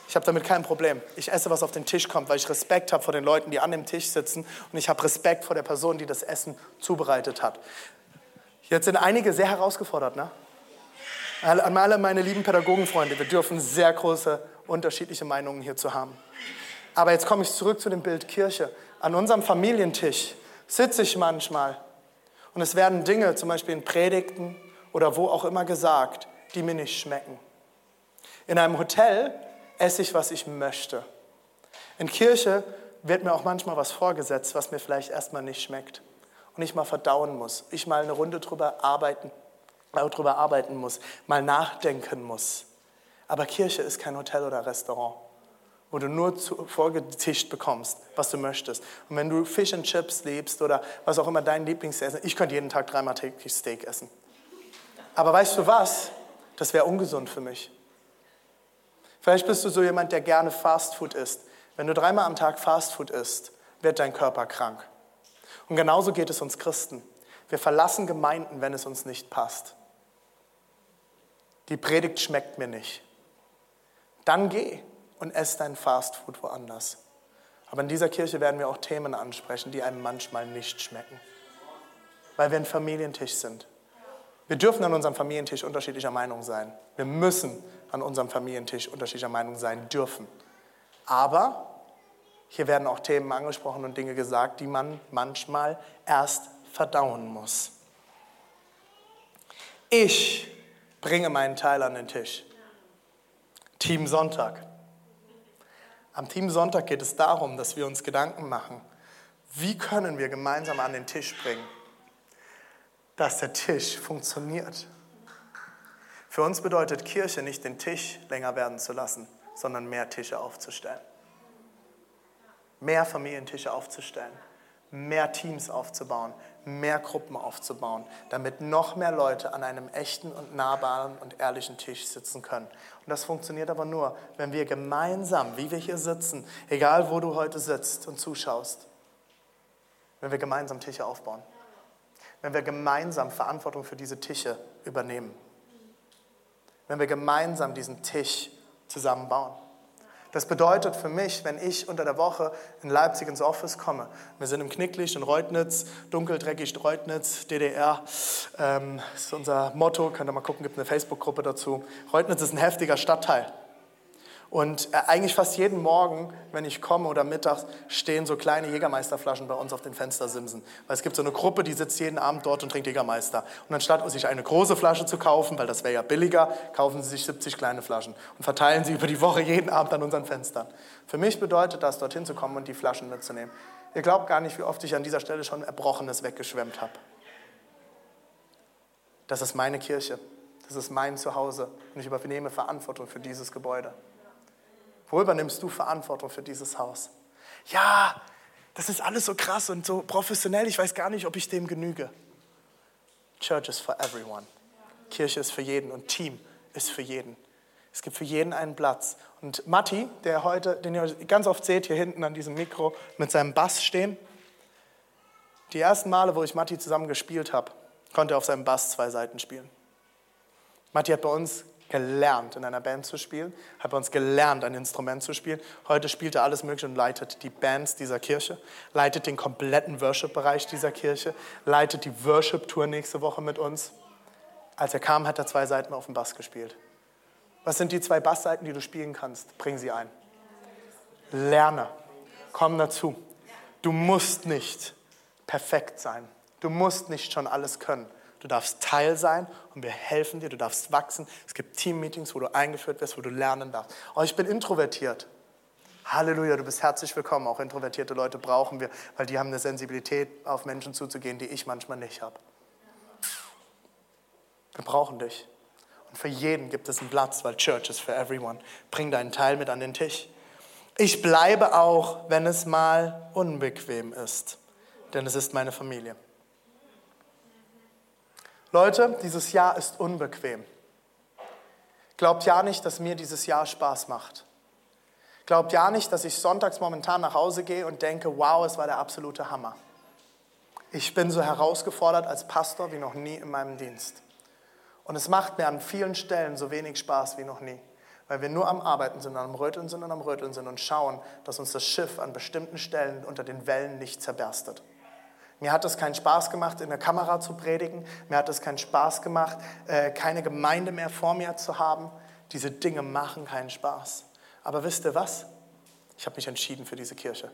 Ich habe damit kein Problem. Ich esse, was auf den Tisch kommt, weil ich Respekt habe vor den Leuten, die an dem Tisch sitzen. Und ich habe Respekt vor der Person, die das Essen zubereitet hat. Jetzt sind einige sehr herausgefordert. Ne? An alle meine lieben Pädagogenfreunde, wir dürfen sehr große unterschiedliche Meinungen hierzu haben. Aber jetzt komme ich zurück zu dem Bild Kirche. An unserem Familientisch sitze ich manchmal und es werden Dinge, zum Beispiel in Predigten oder wo auch immer gesagt, die mir nicht schmecken. In einem Hotel esse ich, was ich möchte. In Kirche wird mir auch manchmal was vorgesetzt, was mir vielleicht erstmal nicht schmeckt und ich mal verdauen muss, ich mal eine Runde drüber arbeiten, äh, drüber arbeiten muss, mal nachdenken muss. Aber Kirche ist kein Hotel oder Restaurant, wo du nur vorgetischt bekommst, was du möchtest. Und wenn du Fish and Chips liebst oder was auch immer dein Lieblingsessen, ich könnte jeden Tag dreimal täglich Steak essen. Aber weißt du was? Das wäre ungesund für mich. Vielleicht bist du so jemand, der gerne Fastfood isst. Wenn du dreimal am Tag Fastfood isst, wird dein Körper krank. Und genauso geht es uns Christen. Wir verlassen Gemeinden, wenn es uns nicht passt. Die Predigt schmeckt mir nicht. Dann geh und ess dein Fastfood woanders. Aber in dieser Kirche werden wir auch Themen ansprechen, die einem manchmal nicht schmecken, weil wir ein Familientisch sind. Wir dürfen an unserem Familientisch unterschiedlicher Meinung sein. Wir müssen an unserem Familientisch unterschiedlicher Meinung sein dürfen. Aber hier werden auch Themen angesprochen und Dinge gesagt, die man manchmal erst verdauen muss. Ich bringe meinen Teil an den Tisch. Team Sonntag. Am Team Sonntag geht es darum, dass wir uns Gedanken machen, wie können wir gemeinsam an den Tisch bringen, dass der Tisch funktioniert. Für uns bedeutet Kirche nicht den Tisch länger werden zu lassen, sondern mehr Tische aufzustellen. Mehr Familientische aufzustellen. mehr Teams aufzubauen, mehr Gruppen aufzubauen, damit noch mehr Leute an einem echten und nahbaren und ehrlichen Tisch sitzen können. Und das funktioniert aber nur, wenn wir gemeinsam, wie wir hier sitzen, egal wo du heute sitzt und zuschaust, wenn wir gemeinsam Tische aufbauen, wenn wir gemeinsam Verantwortung für diese Tische übernehmen, wenn wir gemeinsam diesen Tisch zusammenbauen. Das bedeutet für mich, wenn ich unter der Woche in Leipzig ins Office komme, wir sind im Knicklicht in Reutnitz, dunkel, dreckig Reutnitz, DDR, ähm, ist unser Motto, könnt ihr mal gucken, gibt eine Facebook-Gruppe dazu. Reutnitz ist ein heftiger Stadtteil. Und äh, eigentlich fast jeden Morgen, wenn ich komme oder mittags, stehen so kleine Jägermeisterflaschen bei uns auf den Fenstersimsen. Weil es gibt so eine Gruppe, die sitzt jeden Abend dort und trinkt Jägermeister. Und anstatt sich eine große Flasche zu kaufen, weil das wäre ja billiger, kaufen sie sich 70 kleine Flaschen und verteilen sie über die Woche jeden Abend an unseren Fenstern. Für mich bedeutet das, dorthin zu kommen und die Flaschen mitzunehmen. Ihr glaubt gar nicht, wie oft ich an dieser Stelle schon Erbrochenes weggeschwemmt habe. Das ist meine Kirche. Das ist mein Zuhause. Und ich übernehme Verantwortung für dieses Gebäude. Wo übernimmst du Verantwortung für dieses Haus? Ja, das ist alles so krass und so professionell, ich weiß gar nicht, ob ich dem genüge. Church is for everyone. Kirche ist für jeden und Team ist für jeden. Es gibt für jeden einen Platz. Und Matti, der heute, den ihr ganz oft seht, hier hinten an diesem Mikro mit seinem Bass stehen, die ersten Male, wo ich Matti zusammen gespielt habe, konnte er auf seinem Bass zwei Seiten spielen. Matti hat bei uns gelernt, in einer Band zu spielen, hat bei uns gelernt, ein Instrument zu spielen. Heute spielt er alles Mögliche und leitet die Bands dieser Kirche, leitet den kompletten Worship-Bereich dieser Kirche, leitet die Worship-Tour nächste Woche mit uns. Als er kam, hat er zwei Seiten auf dem Bass gespielt. Was sind die zwei Bassseiten, die du spielen kannst? Bring sie ein. Lerne. Komm dazu. Du musst nicht perfekt sein. Du musst nicht schon alles können. Du darfst Teil sein und wir helfen dir. Du darfst wachsen. Es gibt Team-Meetings, wo du eingeführt wirst, wo du lernen darfst. Oh, ich bin introvertiert. Halleluja, du bist herzlich willkommen. Auch introvertierte Leute brauchen wir, weil die haben eine Sensibilität, auf Menschen zuzugehen, die ich manchmal nicht habe. Wir brauchen dich. Und für jeden gibt es einen Platz, weil Church is for everyone. Bring deinen Teil mit an den Tisch. Ich bleibe auch, wenn es mal unbequem ist, denn es ist meine Familie. Leute, dieses Jahr ist unbequem. Glaubt ja nicht, dass mir dieses Jahr Spaß macht. Glaubt ja nicht, dass ich sonntags momentan nach Hause gehe und denke, wow, es war der absolute Hammer. Ich bin so herausgefordert als Pastor wie noch nie in meinem Dienst. Und es macht mir an vielen Stellen so wenig Spaß wie noch nie, weil wir nur am Arbeiten sind, am Röteln sind und am Röteln sind und schauen, dass uns das Schiff an bestimmten Stellen unter den Wellen nicht zerberstet. Mir hat es keinen Spaß gemacht, in der Kamera zu predigen. Mir hat es keinen Spaß gemacht, äh, keine Gemeinde mehr vor mir zu haben. Diese Dinge machen keinen Spaß. Aber wisst ihr was? Ich habe mich entschieden für diese Kirche.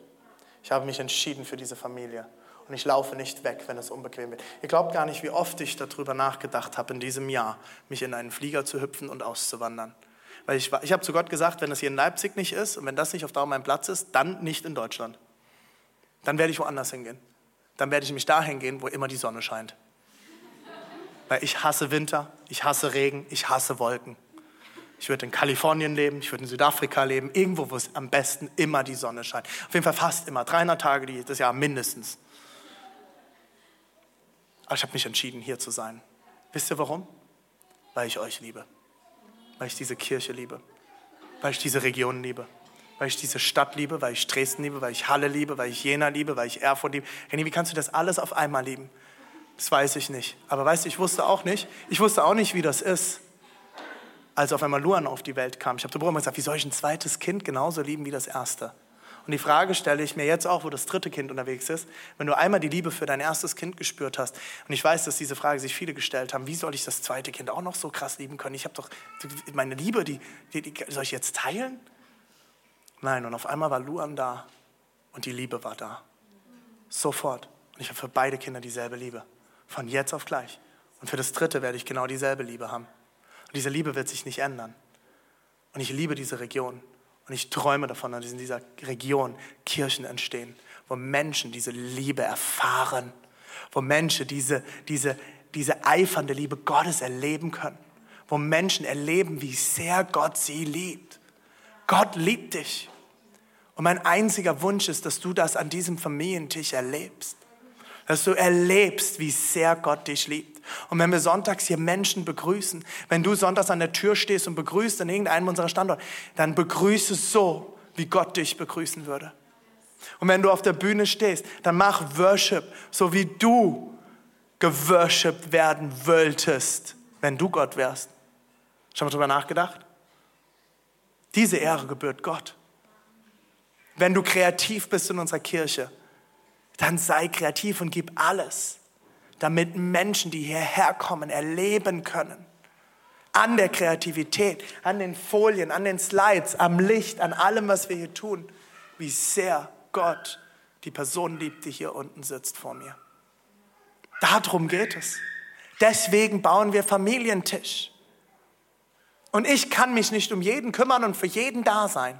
Ich habe mich entschieden für diese Familie. Und ich laufe nicht weg, wenn es unbequem wird. Ihr glaubt gar nicht, wie oft ich darüber nachgedacht habe, in diesem Jahr mich in einen Flieger zu hüpfen und auszuwandern. Weil ich, ich habe zu Gott gesagt, wenn es hier in Leipzig nicht ist und wenn das nicht auf Dauer mein Platz ist, dann nicht in Deutschland. Dann werde ich woanders hingehen dann werde ich mich dahin gehen, wo immer die Sonne scheint. Weil ich hasse Winter, ich hasse Regen, ich hasse Wolken. Ich würde in Kalifornien leben, ich würde in Südafrika leben, irgendwo, wo es am besten immer die Sonne scheint. Auf jeden Fall fast immer, 300 Tage das Jahr mindestens. Aber ich habe mich entschieden, hier zu sein. Wisst ihr warum? Weil ich euch liebe. Weil ich diese Kirche liebe. Weil ich diese Region liebe weil ich diese Stadt liebe, weil ich Dresden liebe, weil ich Halle liebe, weil ich Jena liebe, weil ich Erfurt liebe. René, wie kannst du das alles auf einmal lieben? Das weiß ich nicht. Aber weißt du, ich wusste auch nicht, ich wusste auch nicht, wie das ist, als auf einmal Luan auf die Welt kam. Ich habe zu Bruder gesagt, wie soll ich ein zweites Kind genauso lieben wie das erste? Und die Frage stelle ich mir jetzt auch, wo das dritte Kind unterwegs ist, wenn du einmal die Liebe für dein erstes Kind gespürt hast, und ich weiß, dass diese Frage sich viele gestellt haben, wie soll ich das zweite Kind auch noch so krass lieben können? Ich habe doch meine Liebe, die, die, die soll ich jetzt teilen? Nein, und auf einmal war Luan da und die Liebe war da. Sofort. Und ich habe für beide Kinder dieselbe Liebe. Von jetzt auf gleich. Und für das dritte werde ich genau dieselbe Liebe haben. Und diese Liebe wird sich nicht ändern. Und ich liebe diese Region. Und ich träume davon, dass in dieser Region Kirchen entstehen, wo Menschen diese Liebe erfahren, wo Menschen diese, diese, diese eifernde Liebe Gottes erleben können, wo Menschen erleben, wie sehr Gott sie liebt Gott liebt dich. Und mein einziger Wunsch ist, dass du das an diesem Familientisch erlebst. Dass du erlebst, wie sehr Gott dich liebt. Und wenn wir sonntags hier Menschen begrüßen, wenn du sonntags an der Tür stehst und begrüßt in irgendeinem unserer Standorte, dann begrüße so, wie Gott dich begrüßen würde. Und wenn du auf der Bühne stehst, dann mach Worship, so wie du geworshipped werden wolltest, wenn du Gott wärst. Schon mal drüber nachgedacht? Diese Ehre gebührt Gott. Wenn du kreativ bist in unserer Kirche, dann sei kreativ und gib alles, damit Menschen, die hierher kommen, erleben können. An der Kreativität, an den Folien, an den Slides, am Licht, an allem, was wir hier tun, wie sehr Gott die Person liebt, die hier unten sitzt vor mir. Darum geht es. Deswegen bauen wir Familientisch. Und ich kann mich nicht um jeden kümmern und für jeden da sein.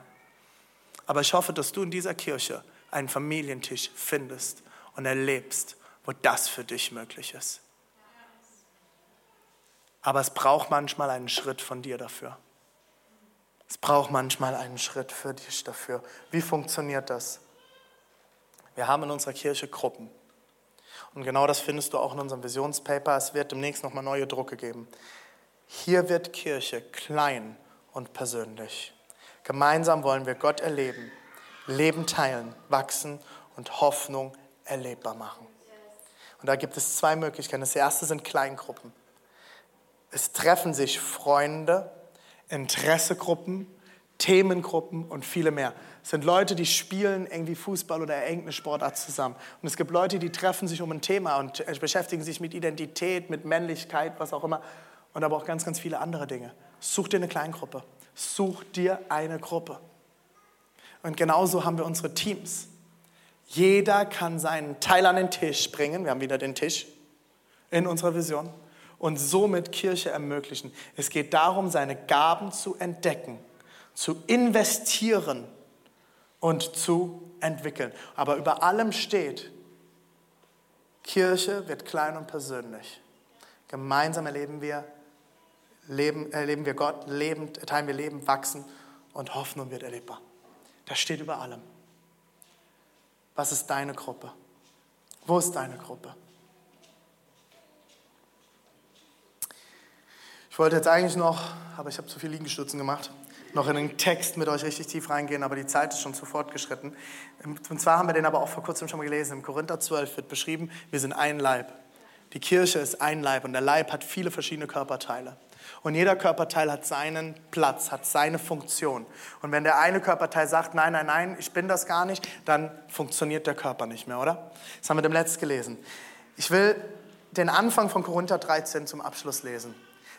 Aber ich hoffe, dass du in dieser Kirche einen Familientisch findest und erlebst, wo das für dich möglich ist. Aber es braucht manchmal einen Schritt von dir dafür. Es braucht manchmal einen Schritt für dich dafür. Wie funktioniert das? Wir haben in unserer Kirche Gruppen. Und genau das findest du auch in unserem Visionspaper. Es wird demnächst nochmal neue Drucke geben. Hier wird Kirche klein und persönlich. Gemeinsam wollen wir Gott erleben, Leben teilen, wachsen und Hoffnung erlebbar machen. Und da gibt es zwei Möglichkeiten. Das erste sind Kleingruppen. Es treffen sich Freunde, Interessegruppen, Themengruppen und viele mehr. Es sind Leute, die spielen irgendwie Fußball oder irgendeine Sportart zusammen. Und es gibt Leute, die treffen sich um ein Thema und beschäftigen sich mit Identität, mit Männlichkeit, was auch immer. Und aber auch ganz, ganz viele andere Dinge. Such dir eine Kleingruppe. Such dir eine Gruppe. Und genauso haben wir unsere Teams. Jeder kann seinen Teil an den Tisch bringen. Wir haben wieder den Tisch in unserer Vision und somit Kirche ermöglichen. Es geht darum, seine Gaben zu entdecken, zu investieren und zu entwickeln. Aber über allem steht, Kirche wird klein und persönlich. Gemeinsam erleben wir leben, erleben wir Gott, leben, teilen wir Leben, wachsen und Hoffnung wird erlebbar. Das steht über allem. Was ist deine Gruppe? Wo ist deine Gruppe? Ich wollte jetzt eigentlich noch, aber ich habe zu viel Liegestützen gemacht, noch in den Text mit euch richtig tief reingehen, aber die Zeit ist schon zu fortgeschritten. Und zwar haben wir den aber auch vor kurzem schon mal gelesen. Im Korinther 12 wird beschrieben, wir sind ein Leib. Die Kirche ist ein Leib und der Leib hat viele verschiedene Körperteile. Und jeder Körperteil hat seinen Platz, hat seine Funktion. Und wenn der eine Körperteil sagt, nein, nein, nein, ich bin das gar nicht, dann funktioniert der Körper nicht mehr, oder? Das haben wir dem Letzt gelesen. Ich will den Anfang von Korinther 13 zum Abschluss lesen.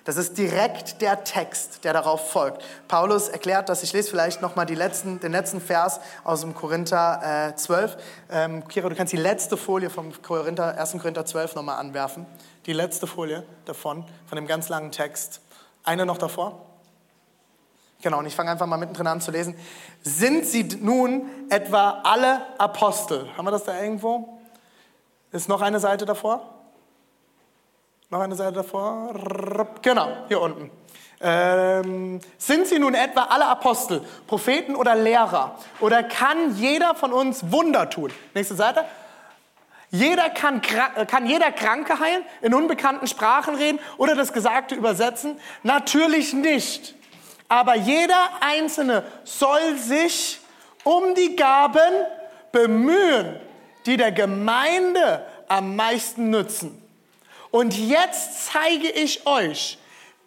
Das ist direkt der Text, der darauf folgt. Paulus erklärt das. Ich lese vielleicht nochmal letzten, den letzten Vers aus dem Korinther äh, 12. Ähm, Kira, du kannst die letzte Folie vom Korinther, 1. Korinther 12 nochmal anwerfen. Die letzte Folie davon, von dem ganz langen Text. Eine noch davor? Genau, und ich fange einfach mal mittendrin an zu lesen. Sind sie nun etwa alle Apostel? Haben wir das da irgendwo? Ist noch eine Seite davor? Noch eine Seite davor? Genau, hier unten. Ähm, sind sie nun etwa alle Apostel, Propheten oder Lehrer? Oder kann jeder von uns Wunder tun? Nächste Seite. Jeder kann, äh, kann jeder Kranke heilen, in unbekannten Sprachen reden oder das Gesagte übersetzen? Natürlich nicht. Aber jeder Einzelne soll sich um die Gaben bemühen, die der Gemeinde am meisten nützen. Und jetzt zeige ich euch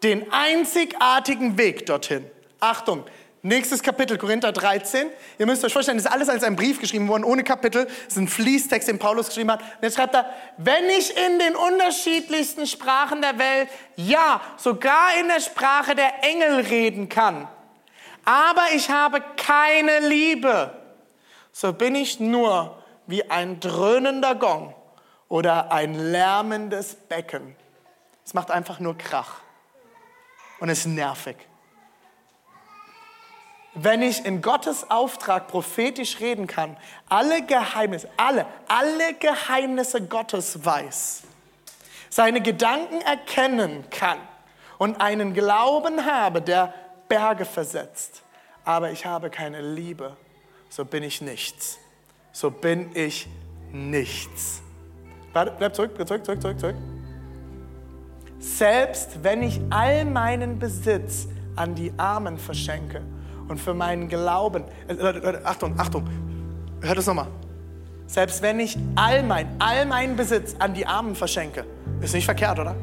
den einzigartigen Weg dorthin. Achtung, Nächstes Kapitel, Korinther 13. Ihr müsst euch vorstellen, das ist alles als ein Brief geschrieben worden, ohne Kapitel. Das ist ein Fließtext, den Paulus geschrieben hat. Und jetzt schreibt er, wenn ich in den unterschiedlichsten Sprachen der Welt, ja, sogar in der Sprache der Engel reden kann, aber ich habe keine Liebe, so bin ich nur wie ein dröhnender Gong oder ein lärmendes Becken. Es macht einfach nur Krach und ist nervig wenn ich in Gottes Auftrag prophetisch reden kann, alle Geheimnisse, alle, alle Geheimnisse Gottes weiß, seine Gedanken erkennen kann und einen Glauben habe, der Berge versetzt, aber ich habe keine Liebe, so bin ich nichts. So bin ich nichts. Warte, bleib zurück, zurück, zurück, zurück, zurück. Selbst wenn ich all meinen Besitz an die Armen verschenke und für meinen Glauben, äh, Achtung, Achtung, hört es nochmal. Selbst wenn ich all mein, all meinen Besitz an die Armen verschenke, ist nicht verkehrt, oder?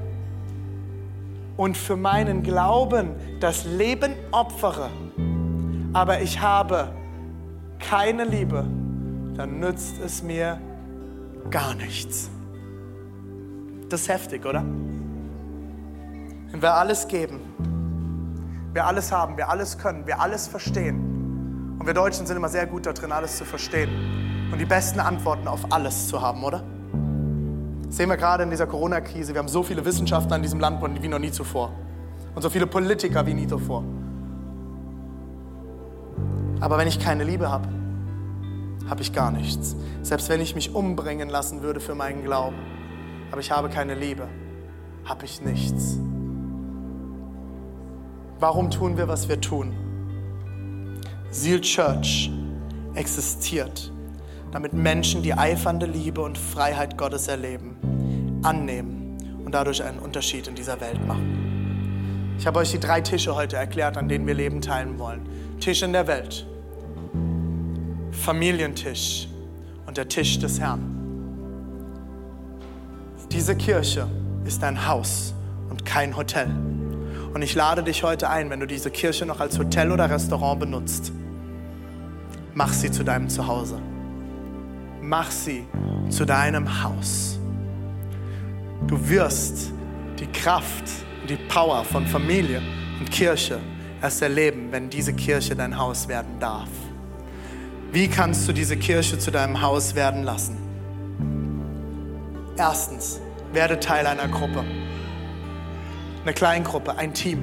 Und für meinen Glauben das Leben opfere, aber ich habe keine Liebe, dann nützt es mir gar nichts. Das ist heftig, oder? Wenn wir alles geben, wir alles haben, wir alles können, wir alles verstehen. Und wir Deutschen sind immer sehr gut darin, alles zu verstehen und die besten Antworten auf alles zu haben, oder? Das sehen wir gerade in dieser Corona-Krise. Wir haben so viele Wissenschaftler in diesem Land wie noch nie zuvor. Und so viele Politiker wie nie zuvor. Aber wenn ich keine Liebe habe, habe ich gar nichts. Selbst wenn ich mich umbringen lassen würde für meinen Glauben, aber ich habe keine Liebe, habe ich nichts. Warum tun wir, was wir tun? Seal Church existiert, damit Menschen die eifernde Liebe und Freiheit Gottes erleben, annehmen und dadurch einen Unterschied in dieser Welt machen. Ich habe euch die drei Tische heute erklärt, an denen wir Leben teilen wollen. Tisch in der Welt, Familientisch und der Tisch des Herrn. Diese Kirche ist ein Haus und kein Hotel. Und ich lade dich heute ein, wenn du diese Kirche noch als Hotel oder Restaurant benutzt, mach sie zu deinem Zuhause. Mach sie zu deinem Haus. Du wirst die Kraft und die Power von Familie und Kirche erst erleben, wenn diese Kirche dein Haus werden darf. Wie kannst du diese Kirche zu deinem Haus werden lassen? Erstens, werde Teil einer Gruppe. Eine Kleingruppe, ein Team.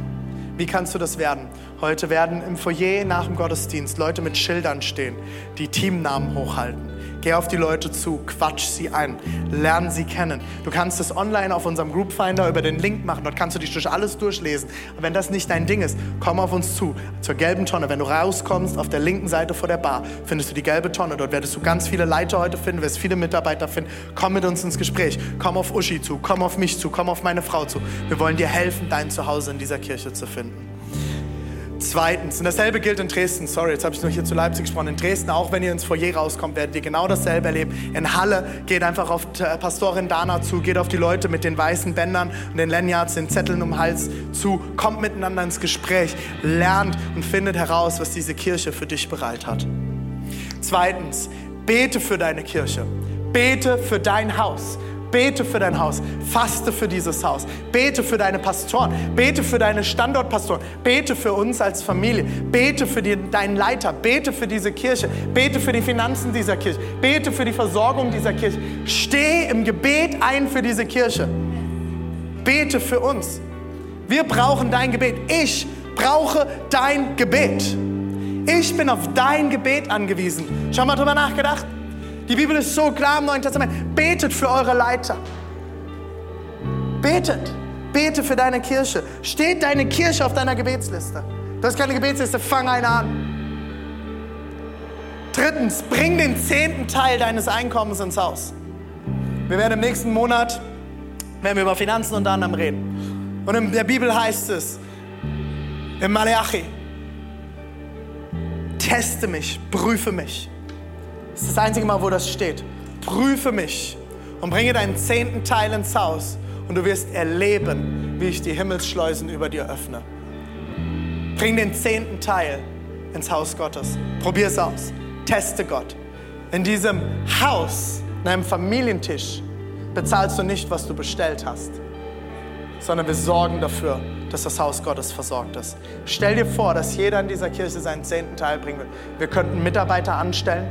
Wie kannst du das werden? Heute werden im Foyer nach dem Gottesdienst Leute mit Schildern stehen, die Teamnamen hochhalten. Geh auf die Leute zu, quatsch sie ein, lern sie kennen. Du kannst es online auf unserem Group Finder über den Link machen. Dort kannst du dich durch alles durchlesen. Und wenn das nicht dein Ding ist, komm auf uns zu, zur gelben Tonne. Wenn du rauskommst, auf der linken Seite vor der Bar, findest du die gelbe Tonne. Dort wirst du ganz viele Leiter heute finden, wirst viele Mitarbeiter finden. Komm mit uns ins Gespräch. Komm auf Uschi zu, komm auf mich zu, komm auf meine Frau zu. Wir wollen dir helfen, dein Zuhause in dieser Kirche zu finden. Zweitens, und dasselbe gilt in Dresden, sorry, jetzt habe ich nur hier zu Leipzig gesprochen, in Dresden, auch wenn ihr ins Foyer rauskommt, werdet ihr genau dasselbe erleben. In Halle geht einfach auf Pastorin Dana zu, geht auf die Leute mit den weißen Bändern und den Lanyards, den Zetteln um den Hals zu, kommt miteinander ins Gespräch, lernt und findet heraus, was diese Kirche für dich bereit hat. Zweitens, bete für deine Kirche, bete für dein Haus. Bete für dein Haus, faste für dieses Haus, bete für deine Pastoren, bete für deine Standortpastoren, bete für uns als Familie, bete für die, deinen Leiter, bete für diese Kirche, bete für die Finanzen dieser Kirche, bete für die Versorgung dieser Kirche. Steh im Gebet ein für diese Kirche. Bete für uns. Wir brauchen dein Gebet. Ich brauche dein Gebet. Ich bin auf dein Gebet angewiesen. Schon mal drüber nachgedacht? Die Bibel ist so klar im Neuen Testament. Betet für eure Leiter. Betet. Bete für deine Kirche. Steht deine Kirche auf deiner Gebetsliste? Du hast keine Gebetsliste, fang eine an. Drittens, bring den zehnten Teil deines Einkommens ins Haus. Wir werden im nächsten Monat, werden wir über Finanzen unter anderem reden. Und in der Bibel heißt es, im Malachi, teste mich, prüfe mich das ist das einzige Mal, wo das steht. Prüfe mich und bringe deinen zehnten Teil ins Haus und du wirst erleben, wie ich die Himmelsschleusen über dir öffne. Bring den zehnten Teil ins Haus Gottes. Probier es aus. Teste Gott. In diesem Haus, in einem Familientisch, bezahlst du nicht, was du bestellt hast, sondern wir sorgen dafür, dass das Haus Gottes versorgt ist. Stell dir vor, dass jeder in dieser Kirche seinen zehnten Teil bringen will. Wir könnten Mitarbeiter anstellen,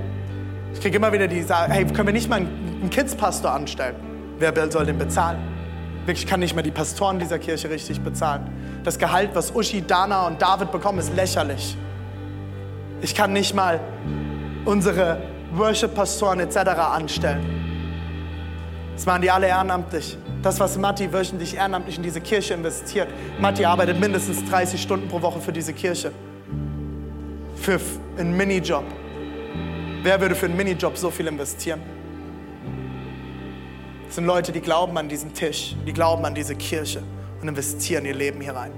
ich kriege immer wieder die Sagen, hey, können wir nicht mal einen Kidspastor anstellen? Wer soll den bezahlen? Wirklich kann nicht mehr die Pastoren dieser Kirche richtig bezahlen. Das Gehalt, was Uschi, Dana und David bekommen, ist lächerlich. Ich kann nicht mal unsere Worship-Pastoren etc. anstellen. Das machen die alle ehrenamtlich. Das, was Matti wöchentlich ehrenamtlich in diese Kirche investiert. Matti arbeitet mindestens 30 Stunden pro Woche für diese Kirche. Für einen Minijob. Wer würde für einen Minijob so viel investieren? Das sind Leute, die glauben an diesen Tisch, die glauben an diese Kirche und investieren ihr Leben hier rein.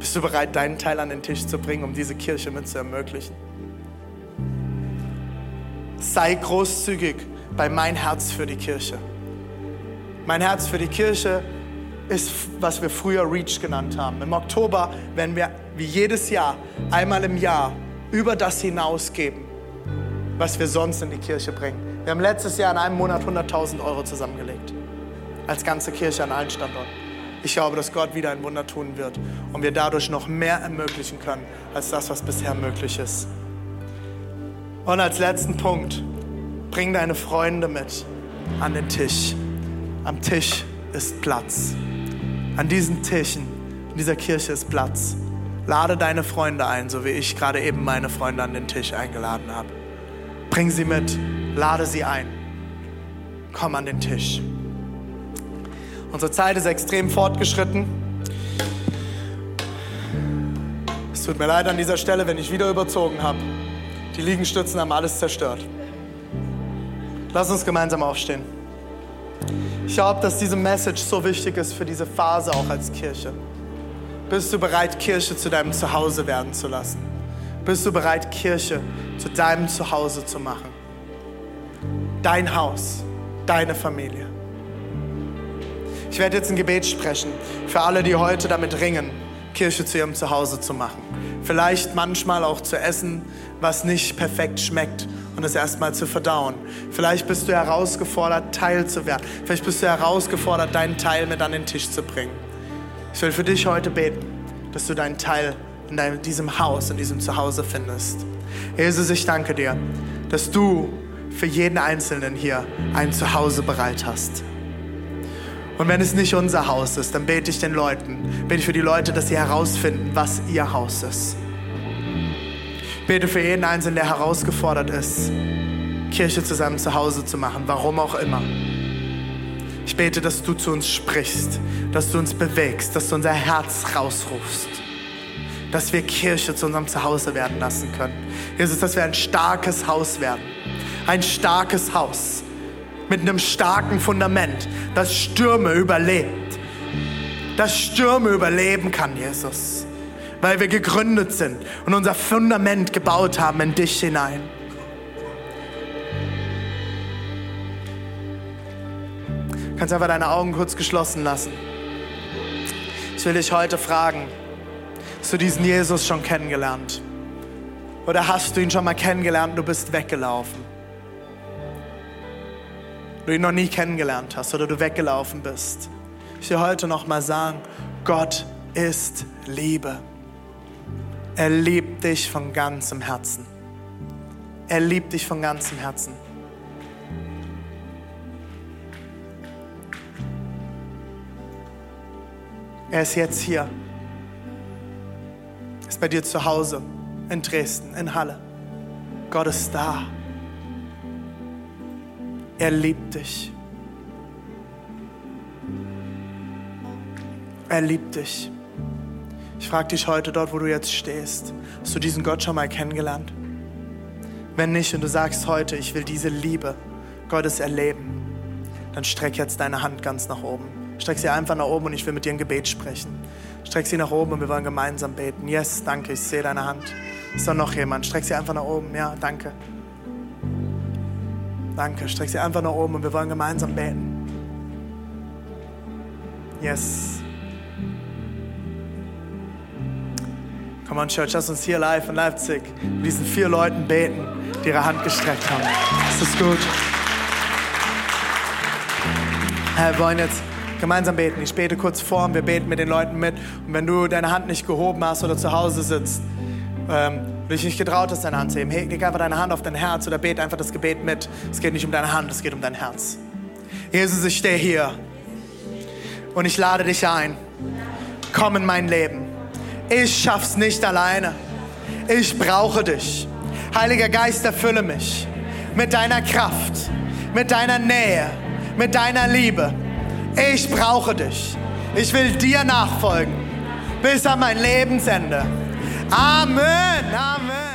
Bist du bereit, deinen Teil an den Tisch zu bringen, um diese Kirche mit zu ermöglichen? Sei großzügig bei mein Herz für die Kirche. Mein Herz für die Kirche ist, was wir früher Reach genannt haben. Im Oktober werden wir wie jedes Jahr einmal im Jahr über das hinausgeben, was wir sonst in die Kirche bringen. Wir haben letztes Jahr in einem Monat 100.000 Euro zusammengelegt. Als ganze Kirche an allen Standorten. Ich glaube, dass Gott wieder ein Wunder tun wird und wir dadurch noch mehr ermöglichen können, als das, was bisher möglich ist. Und als letzten Punkt, bring deine Freunde mit an den Tisch. Am Tisch ist Platz. An diesen Tischen, in dieser Kirche ist Platz. Lade deine Freunde ein, so wie ich gerade eben meine Freunde an den Tisch eingeladen habe. Bring sie mit, lade sie ein. Komm an den Tisch. Unsere Zeit ist extrem fortgeschritten. Es tut mir leid an dieser Stelle, wenn ich wieder überzogen habe. Die Liegenstützen haben alles zerstört. Lass uns gemeinsam aufstehen. Ich glaube, dass diese Message so wichtig ist für diese Phase auch als Kirche. Bist du bereit, Kirche zu deinem Zuhause werden zu lassen? Bist du bereit, Kirche zu deinem Zuhause zu machen? Dein Haus, deine Familie. Ich werde jetzt ein Gebet sprechen für alle, die heute damit ringen, Kirche zu ihrem Zuhause zu machen. Vielleicht manchmal auch zu essen, was nicht perfekt schmeckt und es erstmal zu verdauen. Vielleicht bist du herausgefordert, Teil zu werden. Vielleicht bist du herausgefordert, deinen Teil mit an den Tisch zu bringen. Ich will für dich heute beten, dass du deinen Teil in deinem, diesem Haus, in diesem Zuhause findest. Jesus, ich danke dir, dass du für jeden Einzelnen hier ein Zuhause bereit hast. Und wenn es nicht unser Haus ist, dann bete ich den Leuten, bete ich für die Leute, dass sie herausfinden, was ihr Haus ist. Bete für jeden Einzelnen, der herausgefordert ist, Kirche zu seinem Zuhause zu machen, warum auch immer. Ich bete, dass du zu uns sprichst, dass du uns bewegst, dass du unser Herz rausrufst, dass wir Kirche zu unserem Zuhause werden lassen können. Jesus, dass wir ein starkes Haus werden, ein starkes Haus mit einem starken Fundament, das Stürme überlebt. Das Stürme überleben kann, Jesus. Weil wir gegründet sind und unser Fundament gebaut haben in dich hinein. Kannst einfach deine Augen kurz geschlossen lassen. Ich will dich heute fragen, hast du diesen Jesus schon kennengelernt? Oder hast du ihn schon mal kennengelernt und du bist weggelaufen? du ihn noch nie kennengelernt hast oder du weggelaufen bist. Ich will heute noch mal sagen, Gott ist Liebe. Er liebt dich von ganzem Herzen. Er liebt dich von ganzem Herzen. Er ist jetzt hier. Er ist bei dir zu Hause, in Dresden, in Halle. Gott ist da. Er liebt dich. Er liebt dich. Ich frage dich heute dort, wo du jetzt stehst, hast du diesen Gott schon mal kennengelernt? Wenn nicht und du sagst heute, ich will diese Liebe Gottes erleben, dann streck jetzt deine Hand ganz nach oben. Streck sie einfach nach oben und ich will mit dir ein Gebet sprechen. Streck sie nach oben und wir wollen gemeinsam beten. Yes, danke, ich sehe deine Hand. Ist da noch jemand? Streck sie einfach nach oben. Ja, danke. Danke. Streck sie einfach nach oben und wir wollen gemeinsam beten. Yes. Come on, Church, lass uns hier live in Leipzig mit diesen vier Leuten beten, die ihre Hand gestreckt haben. Ist das gut? Wir wollen jetzt gemeinsam beten. Ich bete kurz vor und wir beten mit den Leuten mit. Und wenn du deine Hand nicht gehoben hast oder zu Hause sitzt, ähm, du dich nicht getraut hast, deine Hand zu heben, leg einfach deine Hand auf dein Herz oder bete einfach das Gebet mit. Es geht nicht um deine Hand, es geht um dein Herz. Jesus, ich stehe hier und ich lade dich ein. Komm in mein Leben. Ich schaff's nicht alleine. Ich brauche dich. Heiliger Geist, erfülle mich mit deiner Kraft, mit deiner Nähe, mit deiner Liebe. Ich brauche dich. Ich will dir nachfolgen bis an mein Lebensende. Amen. Amen.